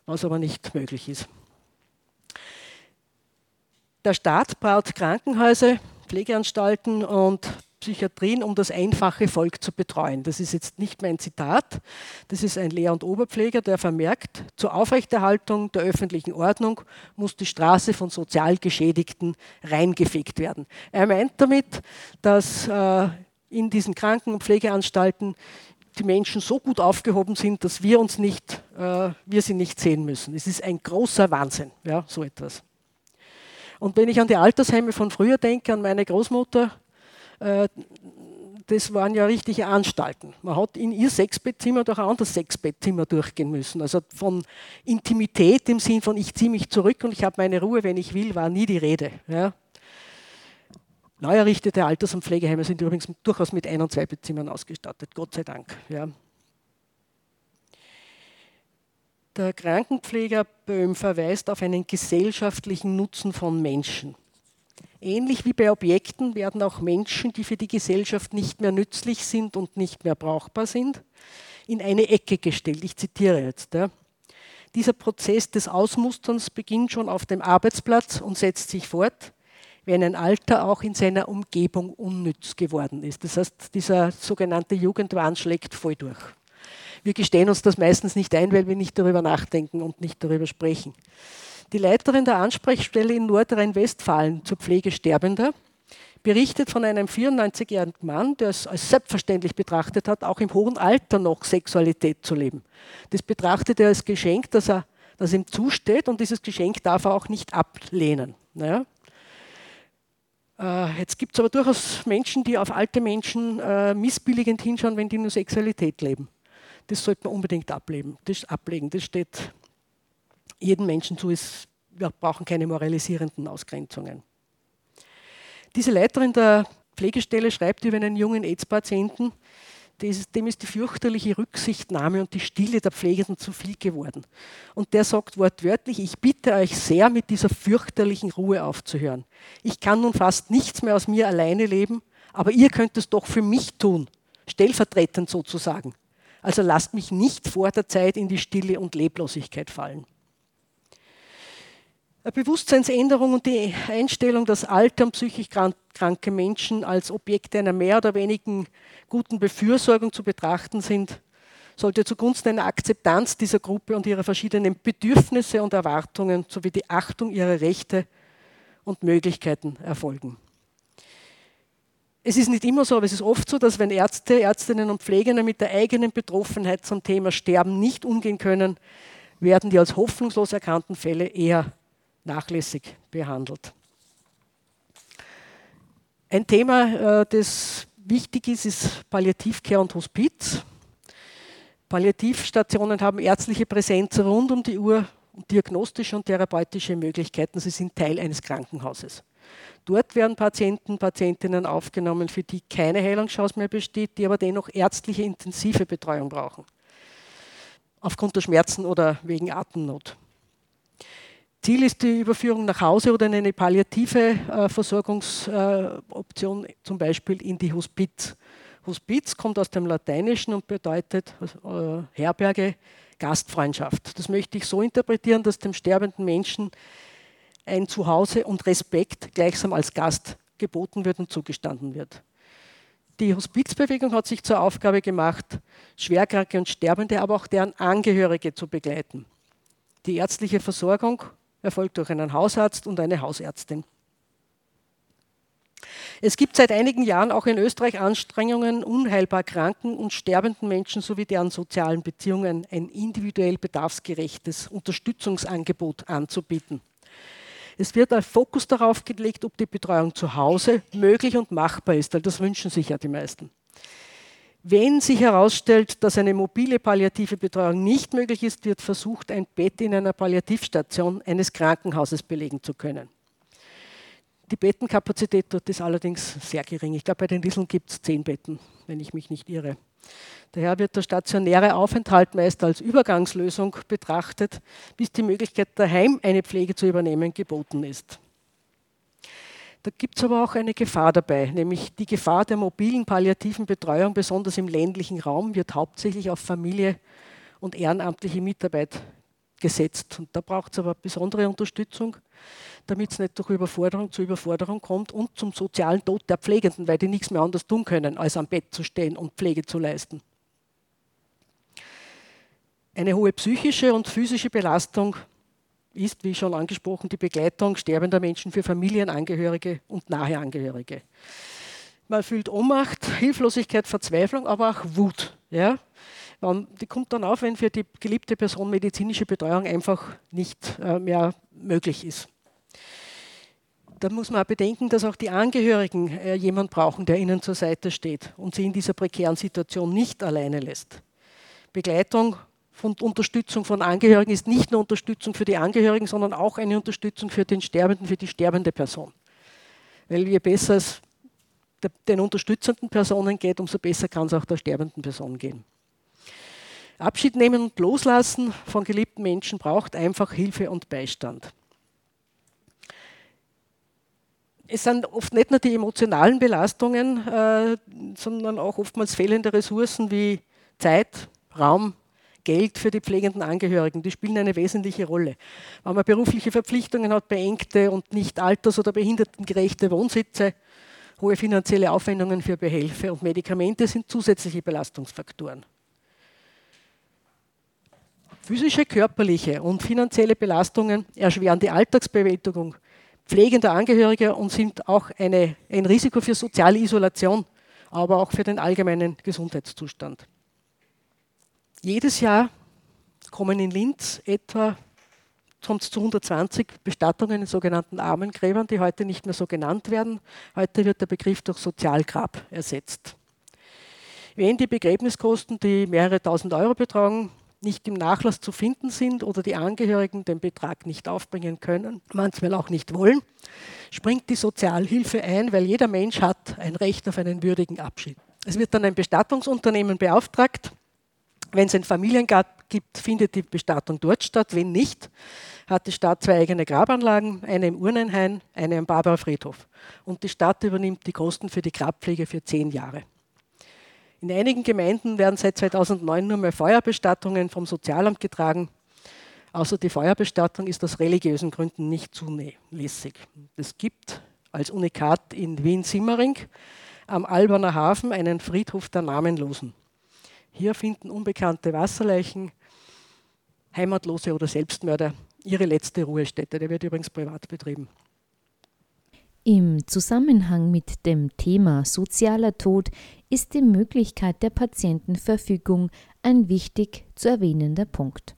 was aber nicht möglich ist. Der Staat baut Krankenhäuser, Pflegeanstalten und Psychiatrien, um das einfache Volk zu betreuen. Das ist jetzt nicht mein Zitat, das ist ein Lehr- und Oberpfleger, der vermerkt, zur Aufrechterhaltung der öffentlichen Ordnung muss die Straße von sozial Geschädigten reingefegt werden. Er meint damit, dass äh, in diesen Kranken- und Pflegeanstalten die Menschen so gut aufgehoben sind, dass wir uns nicht, äh, wir sie nicht sehen müssen. Es ist ein großer Wahnsinn, ja, so etwas. Und wenn ich an die Altersheime von früher denke, an meine Großmutter, das waren ja richtige Anstalten. Man hat in ihr Sechsbettzimmer durch ein anderes Sechsbettzimmer durchgehen müssen. Also von Intimität im Sinn von ich ziehe mich zurück und ich habe meine Ruhe, wenn ich will, war nie die Rede. Ja. Neu errichtete Alters- und Pflegeheime sind übrigens durchaus mit Ein- und Zweibettzimmern ausgestattet, Gott sei Dank. Ja. Der Krankenpfleger Böhm verweist auf einen gesellschaftlichen Nutzen von Menschen. Ähnlich wie bei Objekten werden auch Menschen, die für die Gesellschaft nicht mehr nützlich sind und nicht mehr brauchbar sind, in eine Ecke gestellt. Ich zitiere jetzt. Ja. Dieser Prozess des Ausmusterns beginnt schon auf dem Arbeitsplatz und setzt sich fort, wenn ein Alter auch in seiner Umgebung unnütz geworden ist. Das heißt, dieser sogenannte Jugendwahn schlägt voll durch. Wir gestehen uns das meistens nicht ein, weil wir nicht darüber nachdenken und nicht darüber sprechen. Die Leiterin der Ansprechstelle in Nordrhein-Westfalen zur Pflege Sterbender berichtet von einem 94-jährigen Mann, der es als selbstverständlich betrachtet hat, auch im hohen Alter noch Sexualität zu leben. Das betrachtet er als Geschenk, das, er, das ihm zusteht und dieses Geschenk darf er auch nicht ablehnen. Naja. Äh, jetzt gibt es aber durchaus Menschen, die auf alte Menschen äh, missbilligend hinschauen, wenn die nur Sexualität leben. Das sollte man unbedingt ablegen. Das, ablegen. das steht jedem Menschen zu ist, wir brauchen keine moralisierenden Ausgrenzungen. Diese Leiterin der Pflegestelle schreibt über einen jungen AIDS-Patienten, dem ist die fürchterliche Rücksichtnahme und die Stille der Pflegenden zu viel geworden. Und der sagt wortwörtlich, ich bitte euch sehr, mit dieser fürchterlichen Ruhe aufzuhören. Ich kann nun fast nichts mehr aus mir alleine leben, aber ihr könnt es doch für mich tun, stellvertretend sozusagen. Also lasst mich nicht vor der Zeit in die Stille und Leblosigkeit fallen. Bewusstseinsänderung und die Einstellung, dass alte und psychisch kranke Menschen als Objekte einer mehr oder weniger guten Befürsorgung zu betrachten sind, sollte zugunsten einer Akzeptanz dieser Gruppe und ihrer verschiedenen Bedürfnisse und Erwartungen sowie die Achtung ihrer Rechte und Möglichkeiten erfolgen. Es ist nicht immer so, aber es ist oft so, dass wenn Ärzte, Ärztinnen und Pfleger mit der eigenen Betroffenheit zum Thema Sterben nicht umgehen können, werden die als hoffnungslos erkannten Fälle eher nachlässig behandelt. Ein Thema, äh, das wichtig ist, ist Palliativcare und Hospiz. Palliativstationen haben ärztliche Präsenz rund um die Uhr, diagnostische und therapeutische Möglichkeiten. Sie sind Teil eines Krankenhauses. Dort werden Patienten, Patientinnen aufgenommen, für die keine Heilungschance mehr besteht, die aber dennoch ärztliche intensive Betreuung brauchen. Aufgrund der Schmerzen oder wegen Atemnot. Ziel ist die Überführung nach Hause oder eine palliative äh, Versorgungsoption, äh, zum Beispiel in die Hospiz. Hospiz kommt aus dem Lateinischen und bedeutet äh, Herberge, Gastfreundschaft. Das möchte ich so interpretieren, dass dem sterbenden Menschen ein Zuhause und Respekt gleichsam als Gast geboten wird und zugestanden wird. Die Hospizbewegung hat sich zur Aufgabe gemacht, Schwerkranke und Sterbende, aber auch deren Angehörige zu begleiten. Die ärztliche Versorgung erfolgt durch einen Hausarzt und eine Hausärztin. Es gibt seit einigen Jahren auch in Österreich Anstrengungen, unheilbar kranken und sterbenden Menschen sowie deren sozialen Beziehungen ein individuell bedarfsgerechtes Unterstützungsangebot anzubieten. Es wird ein Fokus darauf gelegt, ob die Betreuung zu Hause möglich und machbar ist, weil das wünschen sich ja die meisten. Wenn sich herausstellt, dass eine mobile palliative Betreuung nicht möglich ist, wird versucht, ein Bett in einer Palliativstation eines Krankenhauses belegen zu können. Die Bettenkapazität dort ist allerdings sehr gering. Ich glaube, bei den Lieseln gibt es zehn Betten, wenn ich mich nicht irre. Daher wird der stationäre Aufenthalt meist als Übergangslösung betrachtet, bis die Möglichkeit, daheim eine Pflege zu übernehmen, geboten ist. Da gibt es aber auch eine Gefahr dabei, nämlich die Gefahr der mobilen palliativen Betreuung, besonders im ländlichen Raum, wird hauptsächlich auf Familie und ehrenamtliche Mitarbeit gesetzt. Und da braucht es aber besondere Unterstützung, damit es nicht durch Überforderung zu Überforderung kommt und zum sozialen Tod der Pflegenden, weil die nichts mehr anders tun können, als am Bett zu stehen und Pflege zu leisten. Eine hohe psychische und physische Belastung ist, wie schon angesprochen, die Begleitung sterbender Menschen für Familienangehörige und nahe Angehörige. Man fühlt Ohnmacht, Hilflosigkeit, Verzweiflung, aber auch Wut. Ja? Die kommt dann auf, wenn für die geliebte Person medizinische Betreuung einfach nicht äh, mehr möglich ist. Da muss man auch bedenken, dass auch die Angehörigen äh, jemanden brauchen, der ihnen zur Seite steht und sie in dieser prekären Situation nicht alleine lässt. Begleitung von Unterstützung von Angehörigen ist nicht nur Unterstützung für die Angehörigen, sondern auch eine Unterstützung für den Sterbenden, für die sterbende Person. Weil je besser es den unterstützenden Personen geht, umso besser kann es auch der sterbenden Person gehen. Abschied nehmen und loslassen von geliebten Menschen braucht einfach Hilfe und Beistand. Es sind oft nicht nur die emotionalen Belastungen, äh, sondern auch oftmals fehlende Ressourcen wie Zeit, Raum, Geld für die pflegenden Angehörigen, die spielen eine wesentliche Rolle. Wenn man berufliche Verpflichtungen hat, beengte und nicht alters- oder behindertengerechte Wohnsitze, hohe finanzielle Aufwendungen für Behelfe und Medikamente sind zusätzliche Belastungsfaktoren. Physische, körperliche und finanzielle Belastungen erschweren die Alltagsbewältigung pflegender Angehörige und sind auch eine, ein Risiko für soziale Isolation, aber auch für den allgemeinen Gesundheitszustand. Jedes Jahr kommen in Linz etwa sonst zu 120 Bestattungen in sogenannten Armengräbern, die heute nicht mehr so genannt werden. Heute wird der Begriff durch Sozialgrab ersetzt. Wenn die Begräbniskosten, die mehrere tausend Euro betragen, nicht im Nachlass zu finden sind oder die Angehörigen den Betrag nicht aufbringen können, manchmal auch nicht wollen, springt die Sozialhilfe ein, weil jeder Mensch hat ein Recht auf einen würdigen Abschied. Es wird dann ein Bestattungsunternehmen beauftragt, wenn es ein Familiengrab gibt, findet die Bestattung dort statt. Wenn nicht, hat die Stadt zwei eigene Grabanlagen, eine im Urnenhain, eine am Barbarer Friedhof. Und die Stadt übernimmt die Kosten für die Grabpflege für zehn Jahre. In einigen Gemeinden werden seit 2009 nur mehr Feuerbestattungen vom Sozialamt getragen. Außer die Feuerbestattung ist aus religiösen Gründen nicht zulässig. Es gibt als Unikat in Wien-Simmering am Alberner Hafen einen Friedhof der Namenlosen. Hier finden unbekannte Wasserleichen, Heimatlose oder Selbstmörder ihre letzte Ruhestätte. Der wird übrigens privat betrieben. Im Zusammenhang mit dem Thema sozialer Tod ist die Möglichkeit der Patientenverfügung ein wichtig zu erwähnender Punkt.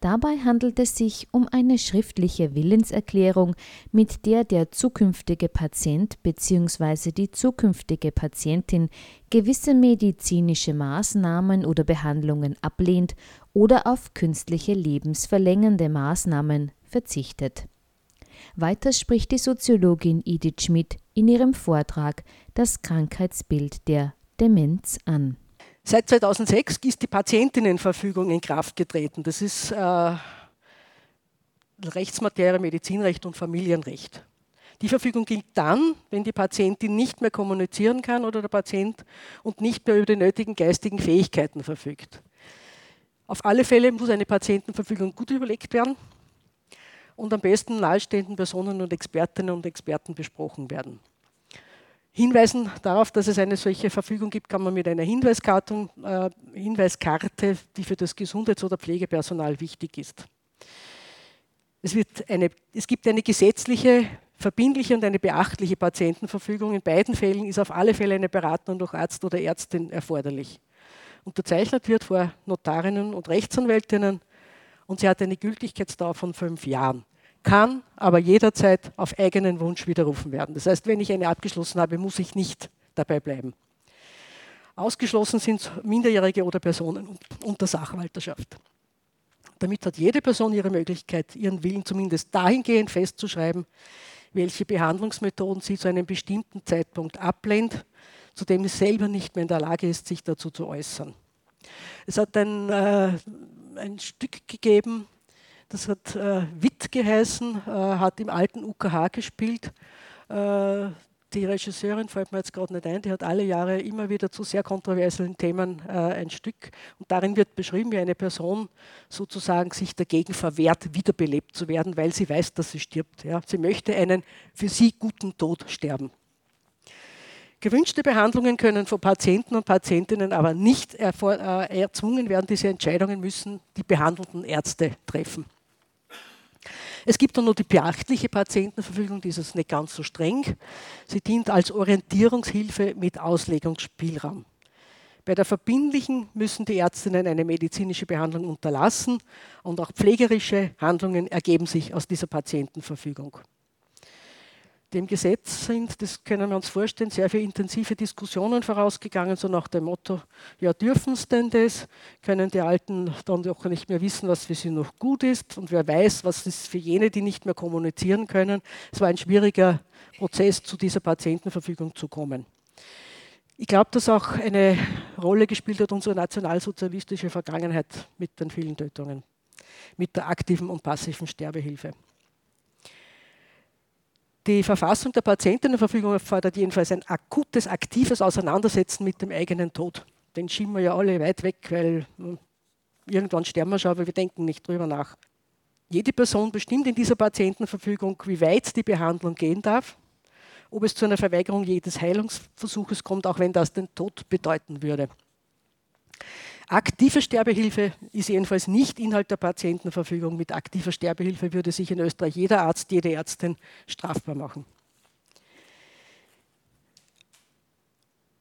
Dabei handelt es sich um eine schriftliche Willenserklärung, mit der der zukünftige Patient bzw. die zukünftige Patientin gewisse medizinische Maßnahmen oder Behandlungen ablehnt oder auf künstliche lebensverlängernde Maßnahmen verzichtet. Weiter spricht die Soziologin Edith Schmidt in ihrem Vortrag das Krankheitsbild der Demenz an. Seit 2006 ist die Patientinnenverfügung in Kraft getreten. Das ist äh, Rechtsmaterie, Medizinrecht und Familienrecht. Die Verfügung gilt dann, wenn die Patientin nicht mehr kommunizieren kann oder der Patient und nicht mehr über die nötigen geistigen Fähigkeiten verfügt. Auf alle Fälle muss eine Patientenverfügung gut überlegt werden und am besten nahestehenden Personen und Expertinnen und Experten besprochen werden. Hinweisen darauf, dass es eine solche Verfügung gibt, kann man mit einer Hinweiskarte, äh, Hinweiskarte die für das Gesundheits- oder Pflegepersonal wichtig ist. Es, eine, es gibt eine gesetzliche, verbindliche und eine beachtliche Patientenverfügung. In beiden Fällen ist auf alle Fälle eine Beratung durch Arzt oder Ärztin erforderlich. Unterzeichnet wird vor Notarinnen und Rechtsanwältinnen und sie hat eine Gültigkeitsdauer von fünf Jahren kann aber jederzeit auf eigenen Wunsch widerrufen werden. Das heißt, wenn ich eine abgeschlossen habe, muss ich nicht dabei bleiben. Ausgeschlossen sind Minderjährige oder Personen unter Sachwalterschaft. Damit hat jede Person ihre Möglichkeit, ihren Willen zumindest dahingehend festzuschreiben, welche Behandlungsmethoden sie zu einem bestimmten Zeitpunkt ablehnt, zu dem sie selber nicht mehr in der Lage ist, sich dazu zu äußern. Es hat ein, äh, ein Stück gegeben, das hat äh, Witt geheißen, äh, hat im alten UKH gespielt. Äh, die Regisseurin fällt mir jetzt gerade nicht ein, die hat alle Jahre immer wieder zu sehr kontroversen Themen äh, ein Stück. Und darin wird beschrieben, wie eine Person sozusagen sich dagegen verwehrt, wiederbelebt zu werden, weil sie weiß, dass sie stirbt. Ja. Sie möchte einen für sie guten Tod sterben. Gewünschte Behandlungen können von Patienten und Patientinnen aber nicht äh, erzwungen werden. Diese Entscheidungen müssen die behandelnden Ärzte treffen. Es gibt dann noch die beachtliche Patientenverfügung, die ist nicht ganz so streng. Sie dient als Orientierungshilfe mit Auslegungsspielraum. Bei der verbindlichen müssen die Ärztinnen eine medizinische Behandlung unterlassen und auch pflegerische Handlungen ergeben sich aus dieser Patientenverfügung dem Gesetz sind, das können wir uns vorstellen, sehr viele intensive Diskussionen vorausgegangen, so nach dem Motto, ja dürfen es denn das? Können die Alten dann doch nicht mehr wissen, was für sie noch gut ist? Und wer weiß, was ist für jene, die nicht mehr kommunizieren können? Es war ein schwieriger Prozess, zu dieser Patientenverfügung zu kommen. Ich glaube, dass auch eine Rolle gespielt hat unsere nationalsozialistische Vergangenheit mit den vielen Tötungen, mit der aktiven und passiven Sterbehilfe. Die Verfassung der Patientinnenverfügung fordert jedenfalls ein akutes, aktives Auseinandersetzen mit dem eigenen Tod. Den schieben wir ja alle weit weg, weil hm, irgendwann sterben wir schon, aber wir denken nicht drüber nach. Jede Person bestimmt in dieser Patientenverfügung, wie weit die Behandlung gehen darf, ob es zu einer Verweigerung jedes Heilungsversuches kommt, auch wenn das den Tod bedeuten würde. Aktive Sterbehilfe ist jedenfalls nicht Inhalt der Patientenverfügung. Mit aktiver Sterbehilfe würde sich in Österreich jeder Arzt, jede Ärztin strafbar machen.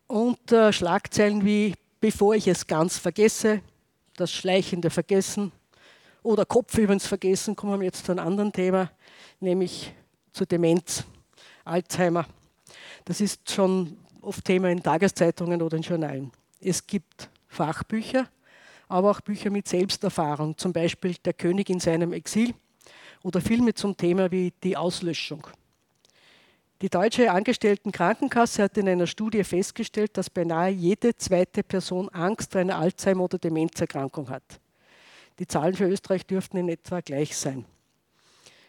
Und äh, Schlagzeilen wie bevor ich es ganz vergesse, das schleichende Vergessen oder Kopf übrigens vergessen, kommen wir jetzt zu einem anderen Thema, nämlich zur Demenz, Alzheimer. Das ist schon oft Thema in Tageszeitungen oder in Journalen. Es gibt Fachbücher, aber auch Bücher mit Selbsterfahrung, zum Beispiel Der König in seinem Exil oder Filme zum Thema wie Die Auslöschung. Die Deutsche Angestelltenkrankenkasse hat in einer Studie festgestellt, dass beinahe jede zweite Person Angst vor einer Alzheimer- oder Demenzerkrankung hat. Die Zahlen für Österreich dürften in etwa gleich sein.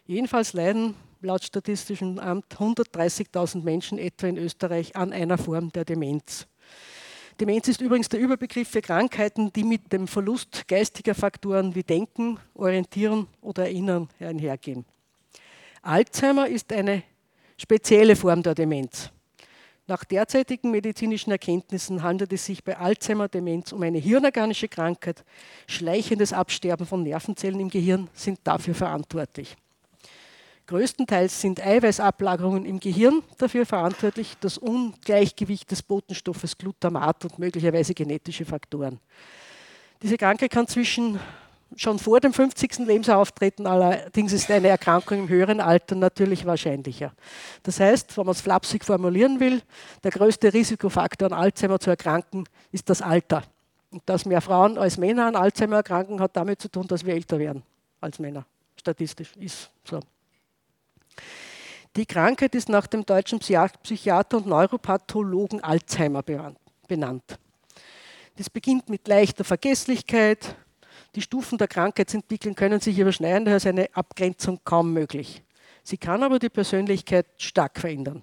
Jedenfalls leiden laut Statistischem Amt 130.000 Menschen etwa in Österreich an einer Form der Demenz. Demenz ist übrigens der Überbegriff für Krankheiten, die mit dem Verlust geistiger Faktoren wie Denken, Orientieren oder Erinnern einhergehen. Alzheimer ist eine spezielle Form der Demenz. Nach derzeitigen medizinischen Erkenntnissen handelt es sich bei Alzheimer-Demenz um eine hirnorganische Krankheit. Schleichendes Absterben von Nervenzellen im Gehirn sind dafür verantwortlich. Größtenteils sind Eiweißablagerungen im Gehirn dafür verantwortlich, das Ungleichgewicht des Botenstoffes Glutamat und möglicherweise genetische Faktoren. Diese Krankheit kann zwischen schon vor dem 50. Lebensjahr auftreten, allerdings ist eine Erkrankung im höheren Alter natürlich wahrscheinlicher. Das heißt, wenn man es flapsig formulieren will, der größte Risikofaktor an Alzheimer zu erkranken ist das Alter. Und dass mehr Frauen als Männer an Alzheimer erkranken, hat damit zu tun, dass wir älter werden als Männer. Statistisch ist so. Die Krankheit ist nach dem deutschen Psychiater und Neuropathologen Alzheimer benannt. Das beginnt mit leichter Vergesslichkeit. Die Stufen der Krankheitsentwicklung können sich überschneiden, daher ist eine Abgrenzung kaum möglich. Sie kann aber die Persönlichkeit stark verändern.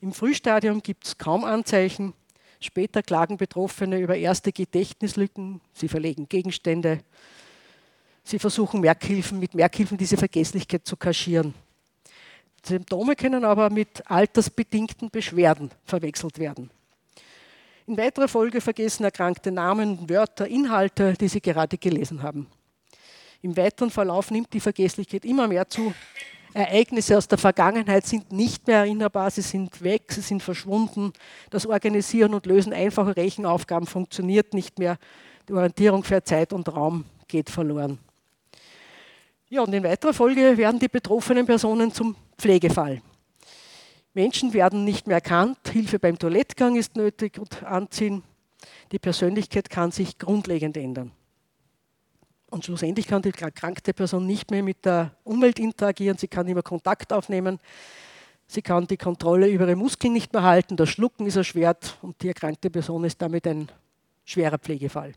Im Frühstadium gibt es kaum Anzeichen. Später klagen Betroffene über erste Gedächtnislücken. Sie verlegen Gegenstände. Sie versuchen Merkhilfen, mit Merkhilfen diese Vergesslichkeit zu kaschieren. Symptome können aber mit altersbedingten Beschwerden verwechselt werden. In weiterer Folge vergessen Erkrankte Namen, Wörter, Inhalte, die sie gerade gelesen haben. Im weiteren Verlauf nimmt die Vergesslichkeit immer mehr zu. Ereignisse aus der Vergangenheit sind nicht mehr erinnerbar, sie sind weg, sie sind verschwunden. Das Organisieren und Lösen einfacher Rechenaufgaben funktioniert nicht mehr. Die Orientierung für Zeit und Raum geht verloren. Ja, und in weiterer Folge werden die betroffenen Personen zum Pflegefall. Menschen werden nicht mehr erkannt, Hilfe beim Toilettgang ist nötig und anziehen. Die Persönlichkeit kann sich grundlegend ändern. Und schlussendlich kann die erkrankte Person nicht mehr mit der Umwelt interagieren, sie kann nicht mehr Kontakt aufnehmen, sie kann die Kontrolle über ihre Muskeln nicht mehr halten, das Schlucken ist erschwert und die erkrankte Person ist damit ein schwerer Pflegefall.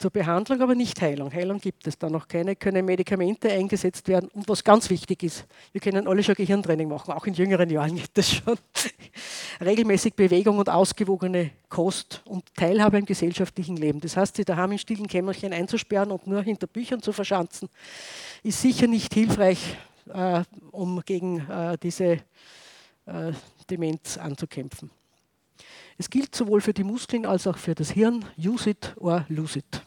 Zur Behandlung aber nicht Heilung. Heilung gibt es da noch keine, können Medikamente eingesetzt werden. Und was ganz wichtig ist, wir können alle schon Gehirntraining machen, auch in jüngeren Jahren gibt es schon. Regelmäßig Bewegung und ausgewogene Kost und Teilhabe am gesellschaftlichen Leben. Das heißt, sie daheim in stillen Kämmerchen einzusperren und nur hinter Büchern zu verschanzen, ist sicher nicht hilfreich, äh, um gegen äh, diese äh, Demenz anzukämpfen. Es gilt sowohl für die Muskeln als auch für das Hirn, use it or lose it.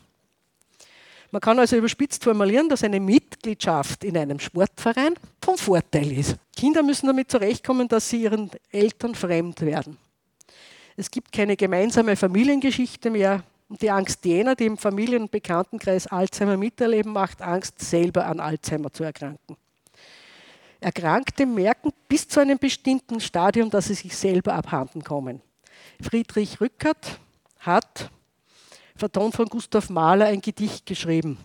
Man kann also überspitzt formulieren, dass eine Mitgliedschaft in einem Sportverein vom Vorteil ist. Kinder müssen damit zurechtkommen, dass sie ihren Eltern fremd werden. Es gibt keine gemeinsame Familiengeschichte mehr. Und die Angst jener, die im Familien- und Bekanntenkreis Alzheimer miterleben, macht Angst, selber an Alzheimer zu erkranken. Erkrankte merken bis zu einem bestimmten Stadium, dass sie sich selber abhanden kommen. Friedrich Rückert hat vertont von Gustav Mahler ein Gedicht geschrieben.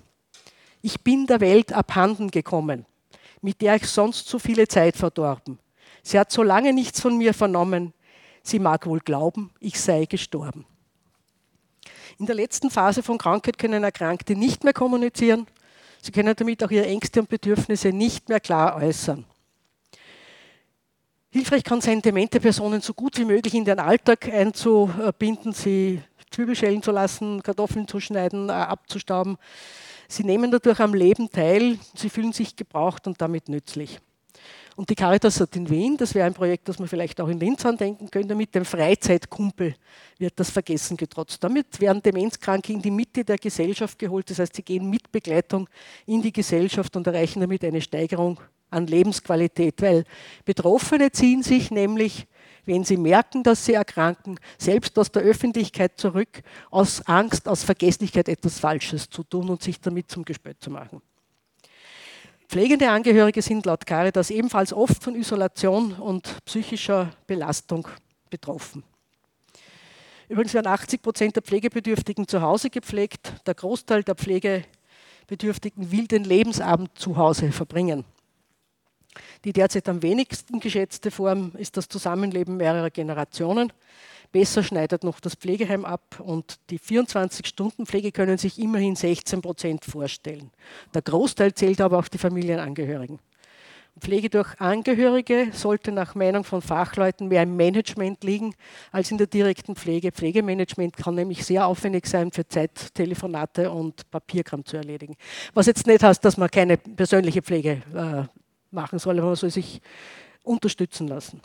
Ich bin der Welt abhanden gekommen, mit der ich sonst so viele Zeit verdorben. Sie hat so lange nichts von mir vernommen, sie mag wohl glauben, ich sei gestorben. In der letzten Phase von Krankheit können Erkrankte nicht mehr kommunizieren. Sie können damit auch ihre Ängste und Bedürfnisse nicht mehr klar äußern. Hilfreich kann sein, demente Personen so gut wie möglich in den Alltag einzubinden, sie Zwiebel schälen zu lassen, Kartoffeln zu schneiden, äh, abzustauben. Sie nehmen dadurch am Leben teil, sie fühlen sich gebraucht und damit nützlich. Und die Caritas hat in Wien, das wäre ein Projekt, das man vielleicht auch in Linz andenken könnte, mit dem Freizeitkumpel wird das Vergessen getrotzt. Damit werden Demenzkranke in die Mitte der Gesellschaft geholt, das heißt, sie gehen mit Begleitung in die Gesellschaft und erreichen damit eine Steigerung an Lebensqualität, weil Betroffene ziehen sich nämlich wenn sie merken, dass sie erkranken, selbst aus der Öffentlichkeit zurück, aus Angst, aus Vergesslichkeit etwas Falsches zu tun und sich damit zum Gespött zu machen. Pflegende Angehörige sind laut Caritas ebenfalls oft von Isolation und psychischer Belastung betroffen. Übrigens werden 80 Prozent der Pflegebedürftigen zu Hause gepflegt. Der Großteil der Pflegebedürftigen will den Lebensabend zu Hause verbringen. Die derzeit am wenigsten geschätzte Form ist das Zusammenleben mehrerer Generationen. Besser schneidet noch das Pflegeheim ab und die 24-Stunden-Pflege können sich immerhin 16 Prozent vorstellen. Der Großteil zählt aber auch die Familienangehörigen. Pflege durch Angehörige sollte nach Meinung von Fachleuten mehr im Management liegen als in der direkten Pflege. Pflegemanagement kann nämlich sehr aufwendig sein für Zeittelefonate und Papierkram zu erledigen. Was jetzt nicht heißt, dass man keine persönliche Pflege äh, machen soll, aber man soll sich unterstützen lassen.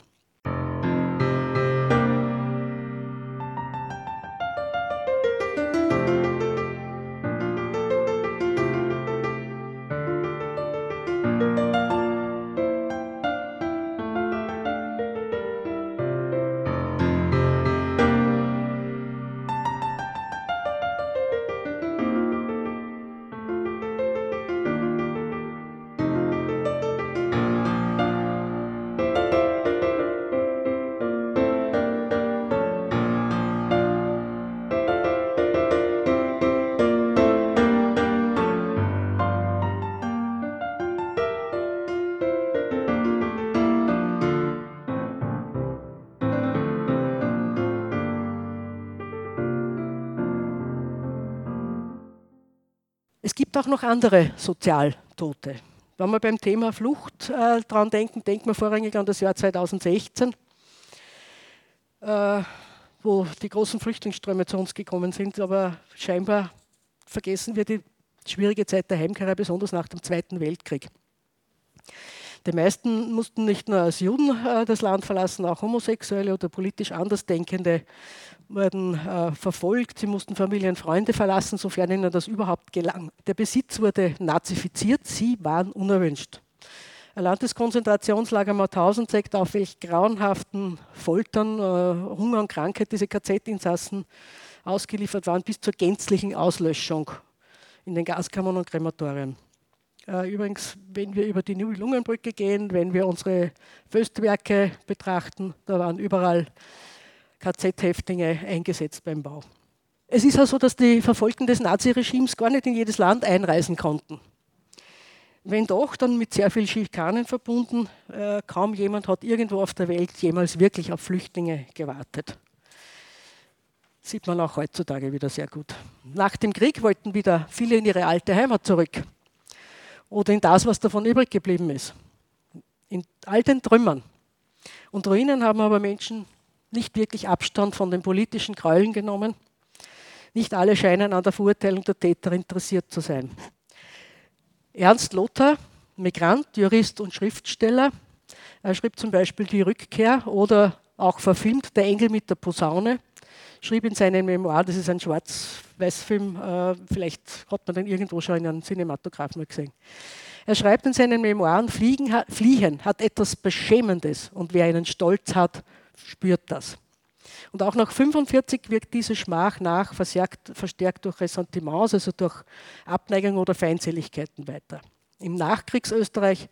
Auch noch andere Sozialtote. Wenn wir beim Thema Flucht äh, dran denken, denken wir vorrangig an das Jahr 2016, äh, wo die großen Flüchtlingsströme zu uns gekommen sind. Aber scheinbar vergessen wir die schwierige Zeit der Heimkehrer, besonders nach dem Zweiten Weltkrieg. Die meisten mussten nicht nur als Juden äh, das Land verlassen, auch Homosexuelle oder politisch Andersdenkende wurden äh, verfolgt. Sie mussten Familie und Freunde verlassen, sofern ihnen das überhaupt gelang. Der Besitz wurde nazifiziert, sie waren unerwünscht. Ein Landeskonzentrationslager Mauthausen zeigt auf welch grauenhaften Foltern, äh, Hunger und Krankheit diese KZ-Insassen ausgeliefert waren, bis zur gänzlichen Auslöschung in den Gaskammern und Krematorien. Äh, übrigens, wenn wir über die Nibelungenbrücke gehen, wenn wir unsere Föstwerke betrachten, da waren überall KZ-Häftlinge eingesetzt beim Bau. Es ist auch so, dass die Verfolgten des Naziregimes gar nicht in jedes Land einreisen konnten. Wenn doch, dann mit sehr viel Schikanen verbunden. Äh, kaum jemand hat irgendwo auf der Welt jemals wirklich auf Flüchtlinge gewartet. Sieht man auch heutzutage wieder sehr gut. Nach dem Krieg wollten wieder viele in ihre alte Heimat zurück oder in das, was davon übrig geblieben ist. In all den Trümmern und Ruinen haben aber Menschen nicht wirklich Abstand von den politischen Gräueln genommen. Nicht alle scheinen an der Verurteilung der Täter interessiert zu sein. Ernst Lothar, Migrant, Jurist und Schriftsteller, er schrieb zum Beispiel Die Rückkehr oder auch verfilmt Der Engel mit der Posaune, schrieb in seinem Memoir, das ist ein Schwarz-Weiß-Film, äh, vielleicht hat man den irgendwo schon in einem Cinematograph mal gesehen. Er schreibt in seinen Memoiren, Fliegen, Fliehen hat etwas Beschämendes und wer einen Stolz hat, spürt das. Und auch nach 45 wirkt diese Schmach nach, verstärkt, verstärkt durch Ressentiments, also durch Abneigung oder Feindseligkeiten weiter. Im Nachkriegsösterreich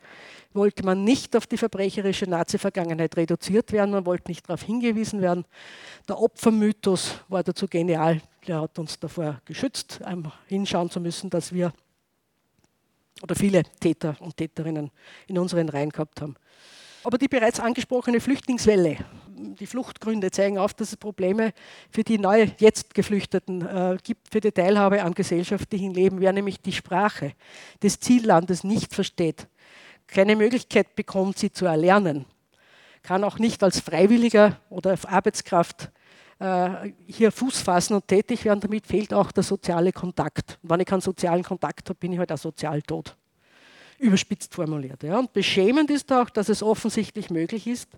wollte man nicht auf die verbrecherische Nazi-Vergangenheit reduziert werden, man wollte nicht darauf hingewiesen werden. Der Opfermythos war dazu genial, der hat uns davor geschützt, hinschauen zu müssen, dass wir oder viele Täter und Täterinnen in unseren Reihen gehabt haben. Aber die bereits angesprochene Flüchtlingswelle, die Fluchtgründe zeigen auf, dass es Probleme für die neu jetzt Geflüchteten äh, gibt, für die Teilhabe am gesellschaftlichen Leben. Wer nämlich die Sprache des Ziellandes nicht versteht, keine Möglichkeit bekommt, sie zu erlernen, kann auch nicht als Freiwilliger oder Arbeitskraft äh, hier Fuß fassen und tätig werden. Damit fehlt auch der soziale Kontakt. Und wenn ich keinen sozialen Kontakt habe, bin ich halt auch sozial tot überspitzt formuliert. Ja. Und beschämend ist auch, dass es offensichtlich möglich ist,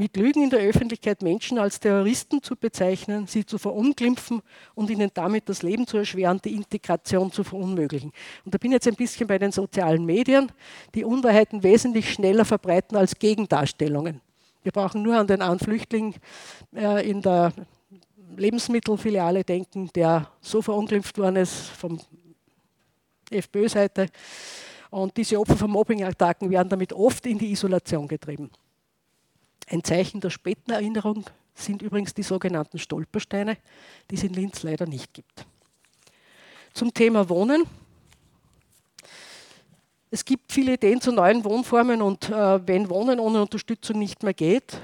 mit Lügen in der Öffentlichkeit Menschen als Terroristen zu bezeichnen, sie zu verunglimpfen und ihnen damit das Leben zu erschweren, die Integration zu verunmöglichen. Und da bin ich jetzt ein bisschen bei den sozialen Medien, die Unwahrheiten wesentlich schneller verbreiten als Gegendarstellungen. Wir brauchen nur an den einen Flüchtling äh, in der Lebensmittelfiliale denken, der so verunglimpft worden ist vom FPÖ-Seite, und diese Opfer von Mobbing-Attacken werden damit oft in die Isolation getrieben. Ein Zeichen der späten Erinnerung sind übrigens die sogenannten Stolpersteine, die es in Linz leider nicht gibt. Zum Thema Wohnen. Es gibt viele Ideen zu neuen Wohnformen und äh, wenn Wohnen ohne Unterstützung nicht mehr geht,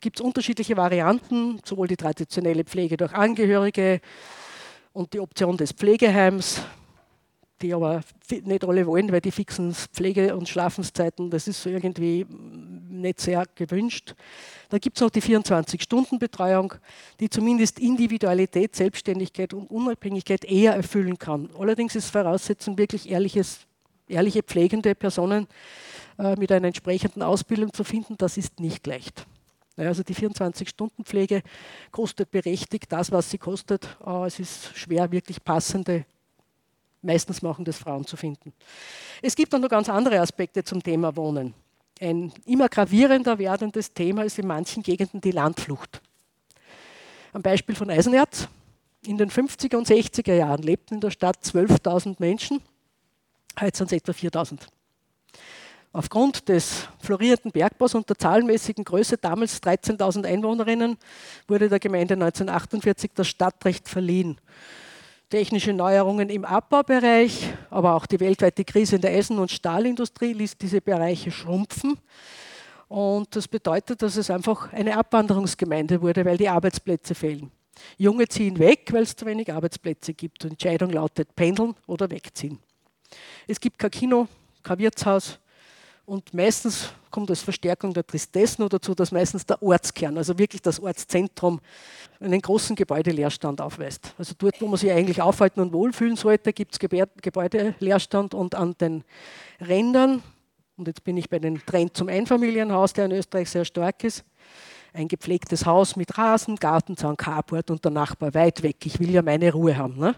gibt es unterschiedliche Varianten, sowohl die traditionelle Pflege durch Angehörige und die Option des Pflegeheims, die aber nicht alle wollen, weil die fixen Pflege- und Schlafenszeiten, das ist so irgendwie nicht sehr gewünscht. Dann gibt es noch die 24-Stunden-Betreuung, die zumindest Individualität, Selbstständigkeit und Unabhängigkeit eher erfüllen kann. Allerdings ist Voraussetzung wirklich ehrliches, ehrliche pflegende Personen äh, mit einer entsprechenden Ausbildung zu finden. Das ist nicht leicht. Also die 24-Stunden-Pflege kostet berechtigt das, was sie kostet. Aber es ist schwer, wirklich passende Meistens machen das Frauen zu finden. Es gibt dann noch ganz andere Aspekte zum Thema Wohnen. Ein immer gravierender werdendes Thema ist in manchen Gegenden die Landflucht. Am Beispiel von Eisenerz. In den 50er und 60er Jahren lebten in der Stadt 12.000 Menschen, heute sind es etwa 4.000. Aufgrund des florierenden Bergbaus und der zahlenmäßigen Größe, damals 13.000 Einwohnerinnen, wurde der Gemeinde 1948 das Stadtrecht verliehen technische Neuerungen im Abbaubereich, aber auch die weltweite Krise in der Eisen- und Stahlindustrie ließ diese Bereiche schrumpfen. Und das bedeutet, dass es einfach eine Abwanderungsgemeinde wurde, weil die Arbeitsplätze fehlen. Junge ziehen weg, weil es zu wenig Arbeitsplätze gibt. Die Entscheidung lautet pendeln oder wegziehen. Es gibt kein Kino, kein Wirtshaus, und meistens kommt als Verstärkung der Tristesse nur dazu, dass meistens der Ortskern, also wirklich das Ortszentrum, einen großen Gebäudeleerstand aufweist. Also dort, wo man sich eigentlich aufhalten und wohlfühlen sollte, gibt es Gebäudeleerstand und an den Rändern, und jetzt bin ich bei dem Trend zum Einfamilienhaus, der in Österreich sehr stark ist, ein gepflegtes Haus mit Rasen, Gartenzaun, Carport und der Nachbar weit weg. Ich will ja meine Ruhe haben. Ne?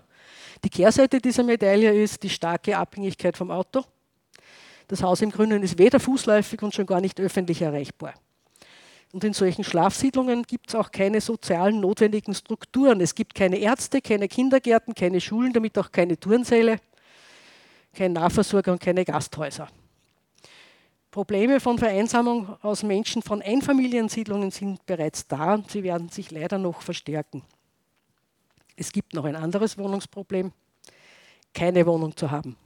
Die Kehrseite dieser Medaille ist die starke Abhängigkeit vom Auto das Haus im Grünen ist weder fußläufig und schon gar nicht öffentlich erreichbar. Und in solchen Schlafsiedlungen gibt es auch keine sozialen notwendigen Strukturen. Es gibt keine Ärzte, keine Kindergärten, keine Schulen, damit auch keine Turnsäle, kein Nahversorger und keine Gasthäuser. Probleme von Vereinsamung aus Menschen von Einfamiliensiedlungen sind bereits da und sie werden sich leider noch verstärken. Es gibt noch ein anderes Wohnungsproblem, keine Wohnung zu haben.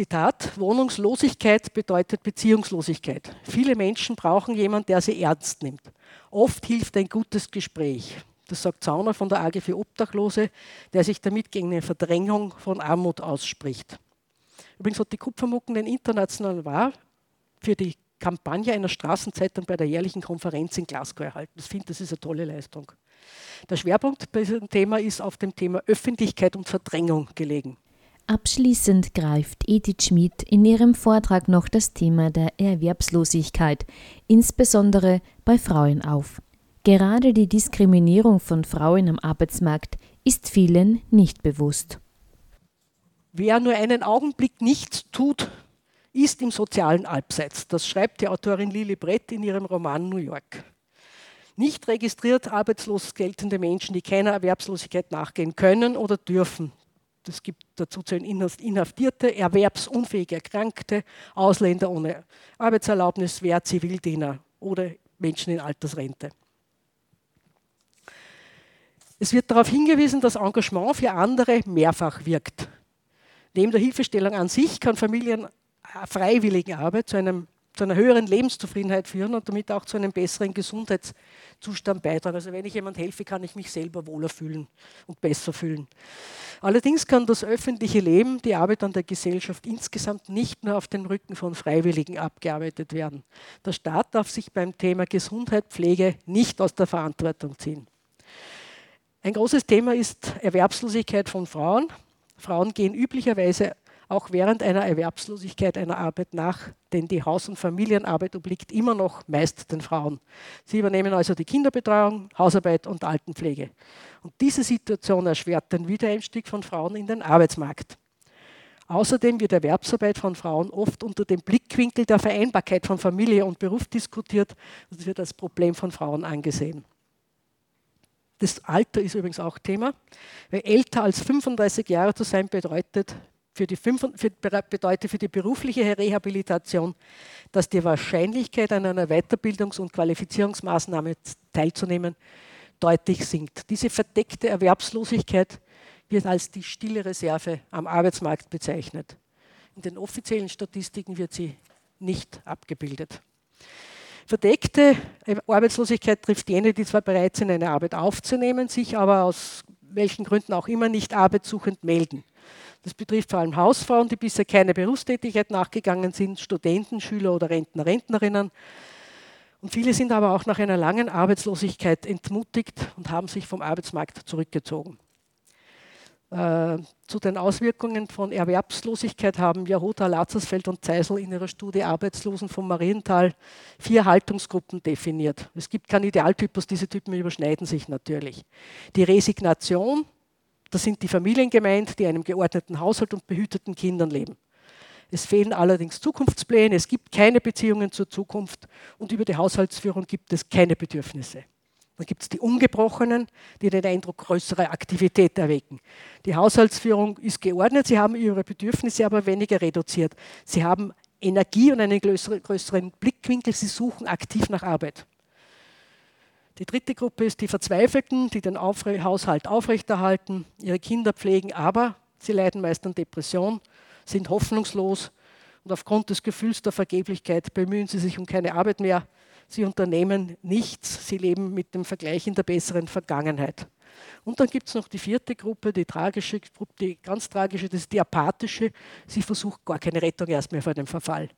Zitat, Wohnungslosigkeit bedeutet Beziehungslosigkeit. Viele Menschen brauchen jemanden, der sie ernst nimmt. Oft hilft ein gutes Gespräch. Das sagt Zauner von der AG für Obdachlose, der sich damit gegen eine Verdrängung von Armut ausspricht. Übrigens hat die Kupfermucken den internationalen Wahl für die Kampagne einer Straßenzeitung bei der jährlichen Konferenz in Glasgow erhalten. Ich finde, das ist eine tolle Leistung. Der Schwerpunkt bei diesem Thema ist auf dem Thema Öffentlichkeit und Verdrängung gelegen. Abschließend greift Edith Schmid in ihrem Vortrag noch das Thema der Erwerbslosigkeit, insbesondere bei Frauen auf. Gerade die Diskriminierung von Frauen am Arbeitsmarkt ist vielen nicht bewusst. Wer nur einen Augenblick nichts tut, ist im sozialen Albseits. Das schreibt die Autorin Lili Brett in ihrem Roman New York. Nicht registriert arbeitslos geltende Menschen, die keiner Erwerbslosigkeit nachgehen können oder dürfen. Es gibt dazu zählen Inhaftierte, erwerbsunfähige Erkrankte, Ausländer ohne Arbeitserlaubnis, Wehr, Zivildiener oder Menschen in Altersrente. Es wird darauf hingewiesen, dass Engagement für andere mehrfach wirkt. Neben der Hilfestellung an sich kann Familien Freiwilligenarbeit zu, einem, zu einer höheren Lebenszufriedenheit führen und damit auch zu einem besseren Gesundheitszustand beitragen. Also wenn ich jemand helfe, kann ich mich selber wohler fühlen und besser fühlen. Allerdings kann das öffentliche Leben, die Arbeit an der Gesellschaft insgesamt nicht nur auf den Rücken von Freiwilligen abgearbeitet werden. Der Staat darf sich beim Thema Gesundheit, Pflege nicht aus der Verantwortung ziehen. Ein großes Thema ist Erwerbslosigkeit von Frauen. Frauen gehen üblicherweise auch während einer Erwerbslosigkeit einer Arbeit nach, denn die Haus- und Familienarbeit obliegt immer noch meist den Frauen. Sie übernehmen also die Kinderbetreuung, Hausarbeit und Altenpflege. Und diese Situation erschwert den Wiedereinstieg von Frauen in den Arbeitsmarkt. Außerdem wird Erwerbsarbeit von Frauen oft unter dem Blickwinkel der Vereinbarkeit von Familie und Beruf diskutiert. Das wird als Problem von Frauen angesehen. Das Alter ist übrigens auch Thema, weil älter als 35 Jahre zu sein bedeutet für die, für, bedeutet für die berufliche Rehabilitation, dass die Wahrscheinlichkeit an einer Weiterbildungs- und Qualifizierungsmaßnahme teilzunehmen deutlich sinkt. Diese verdeckte Erwerbslosigkeit wird als die stille Reserve am Arbeitsmarkt bezeichnet. In den offiziellen Statistiken wird sie nicht abgebildet. Verdeckte Arbeitslosigkeit trifft jene, die zwar bereit sind, eine Arbeit aufzunehmen, sich aber aus welchen Gründen auch immer nicht arbeitssuchend melden. Das betrifft vor allem Hausfrauen, die bisher keine Berufstätigkeit nachgegangen sind, Studenten, Schüler oder Rentner, Rentnerinnen. Und viele sind aber auch nach einer langen Arbeitslosigkeit entmutigt und haben sich vom Arbeitsmarkt zurückgezogen. Äh, zu den Auswirkungen von Erwerbslosigkeit haben Jahota, Lazarsfeld und Zeisel in ihrer Studie Arbeitslosen vom Mariental vier Haltungsgruppen definiert. Es gibt keinen Idealtypus, diese Typen überschneiden sich natürlich. Die Resignation, das sind die Familien gemeint, die einem geordneten Haushalt und behüteten Kindern leben. Es fehlen allerdings Zukunftspläne, es gibt keine Beziehungen zur Zukunft und über die Haushaltsführung gibt es keine Bedürfnisse. Dann gibt es die Ungebrochenen, die den Eindruck größerer Aktivität erwecken. Die Haushaltsführung ist geordnet, sie haben ihre Bedürfnisse aber weniger reduziert. Sie haben Energie und einen größeren Blickwinkel, sie suchen aktiv nach Arbeit. Die dritte Gruppe ist die Verzweifelten, die den Aufre Haushalt aufrechterhalten, ihre Kinder pflegen, aber sie leiden meist an Depression, sind hoffnungslos und aufgrund des Gefühls der Vergeblichkeit bemühen sie sich um keine Arbeit mehr, Sie unternehmen nichts, sie leben mit dem Vergleich in der besseren Vergangenheit. Und dann gibt es noch die vierte Gruppe, die tragische die ganz tragische, das ist die apathische. Sie versucht gar keine Rettung erst mehr vor dem Verfall.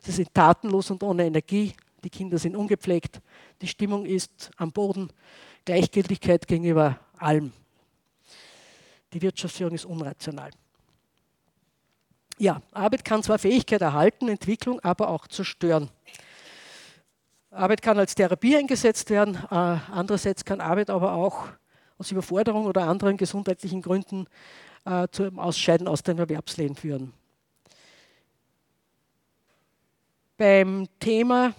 Sie sind tatenlos und ohne Energie, die Kinder sind ungepflegt, die Stimmung ist am Boden, Gleichgültigkeit gegenüber allem. Die Wirtschaftsführung ist unrational. Ja, Arbeit kann zwar Fähigkeit erhalten, Entwicklung aber auch zerstören. Arbeit kann als Therapie eingesetzt werden, äh, andererseits kann Arbeit aber auch aus Überforderung oder anderen gesundheitlichen Gründen äh, zum Ausscheiden aus dem Erwerbsleben führen. Beim Thema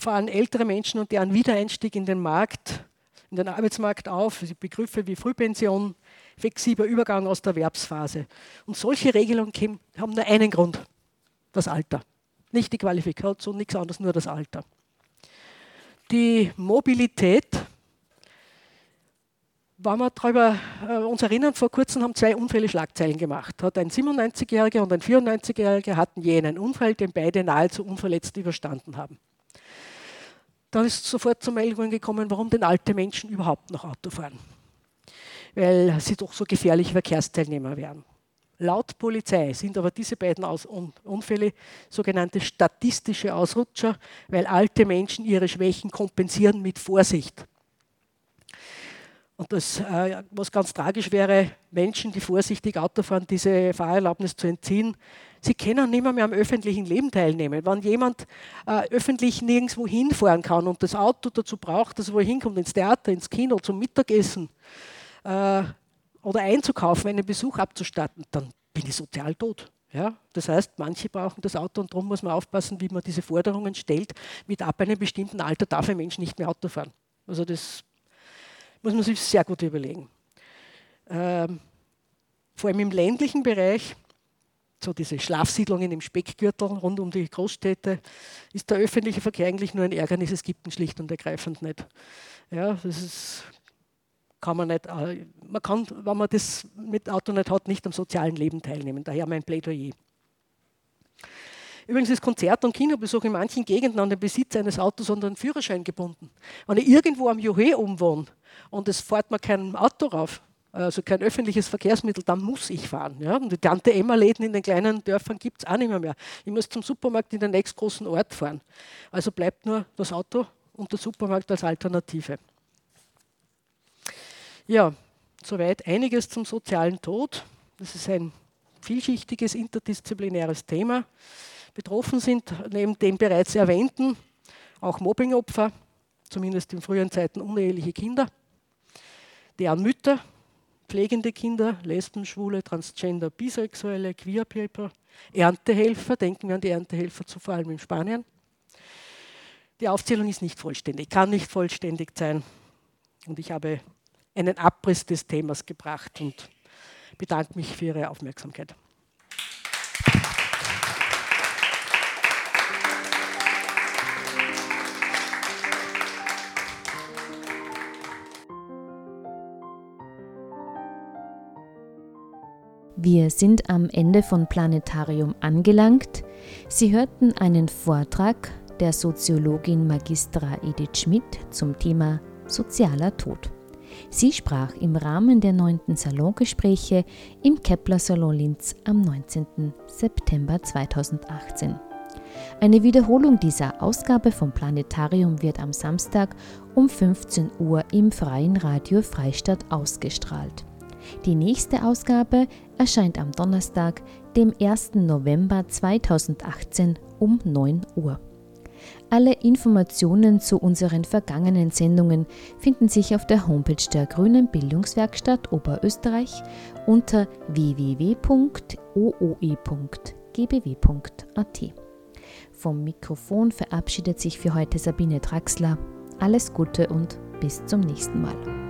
vor allem ältere Menschen und deren Wiedereinstieg in den Markt in den Arbeitsmarkt auf, Begriffe wie Frühpension, flexibler Übergang aus der Erwerbsphase. Und solche Regelungen haben nur einen Grund, das Alter. Nicht die Qualifikation, nichts anderes, nur das Alter. Die Mobilität, wenn wir darüber äh, uns erinnern, vor kurzem haben zwei Unfälle Schlagzeilen gemacht. Hat ein 97-Jähriger und ein 94-Jähriger hatten je einen Unfall, den beide nahezu unverletzt überstanden haben. Dann ist sofort zur Meldung gekommen, warum denn alte Menschen überhaupt noch Auto fahren. Weil sie doch so gefährliche Verkehrsteilnehmer wären. Laut Polizei sind aber diese beiden Unfälle sogenannte statistische Ausrutscher, weil alte Menschen ihre Schwächen kompensieren mit Vorsicht. Und das, äh, was ganz tragisch wäre, Menschen, die vorsichtig Auto fahren, diese Fahrerlaubnis zu entziehen, sie können nicht mehr, mehr am öffentlichen Leben teilnehmen. Wenn jemand äh, öffentlich nirgendwo hinfahren kann und das Auto dazu braucht, dass er wohin kommt, ins Theater, ins Kino, zum Mittagessen äh, oder einzukaufen, einen Besuch abzustatten, dann bin ich sozial tot. Ja, das heißt, manche brauchen das Auto und darum muss man aufpassen, wie man diese Forderungen stellt. Mit ab einem bestimmten Alter darf ein Mensch nicht mehr Auto fahren. Also das muss man sich sehr gut überlegen. Ähm, vor allem im ländlichen Bereich, so diese Schlafsiedlungen im Speckgürtel rund um die Großstädte, ist der öffentliche Verkehr eigentlich nur ein Ärgernis. Es gibt ihn schlicht und ergreifend nicht. Ja, das ist, kann man nicht. Äh, man kann, wenn man das mit Auto nicht hat, nicht am sozialen Leben teilnehmen. Daher mein Plädoyer. Übrigens ist Konzert- und Kinobesuch in manchen Gegenden an den Besitz eines Autos und einen Führerschein gebunden. Wenn ich irgendwo am Juhe umwohne und es fährt mir kein Auto rauf, also kein öffentliches Verkehrsmittel, dann muss ich fahren. Ja? Und die Tante Emma-Läden in den kleinen Dörfern gibt es auch nicht mehr, mehr. Ich muss zum Supermarkt in den nächstgroßen Ort fahren. Also bleibt nur das Auto und der Supermarkt als Alternative. Ja, soweit einiges zum sozialen Tod. Das ist ein vielschichtiges, interdisziplinäres Thema. Betroffen sind neben dem bereits erwähnten auch Mobbingopfer, zumindest in früheren Zeiten uneheliche Kinder, deren Mütter, pflegende Kinder, Lesben, Schwule, Transgender, Bisexuelle, Queer People, Erntehelfer, denken wir an die Erntehelfer zu, vor allem in Spanien. Die Aufzählung ist nicht vollständig, kann nicht vollständig sein. Und ich habe einen Abriss des Themas gebracht und bedanke mich für Ihre Aufmerksamkeit. Wir sind am Ende von Planetarium angelangt. Sie hörten einen Vortrag der Soziologin Magistra Edith Schmidt zum Thema sozialer Tod. Sie sprach im Rahmen der 9. Salongespräche im Kepler Salon Linz am 19. September 2018. Eine Wiederholung dieser Ausgabe vom Planetarium wird am Samstag um 15 Uhr im Freien Radio Freistadt ausgestrahlt. Die nächste Ausgabe erscheint am Donnerstag, dem 1. November 2018 um 9 Uhr. Alle Informationen zu unseren vergangenen Sendungen finden sich auf der Homepage der Grünen Bildungswerkstatt Oberösterreich unter www.ooe.gbw.at. Vom Mikrofon verabschiedet sich für heute Sabine Draxler. Alles Gute und bis zum nächsten Mal.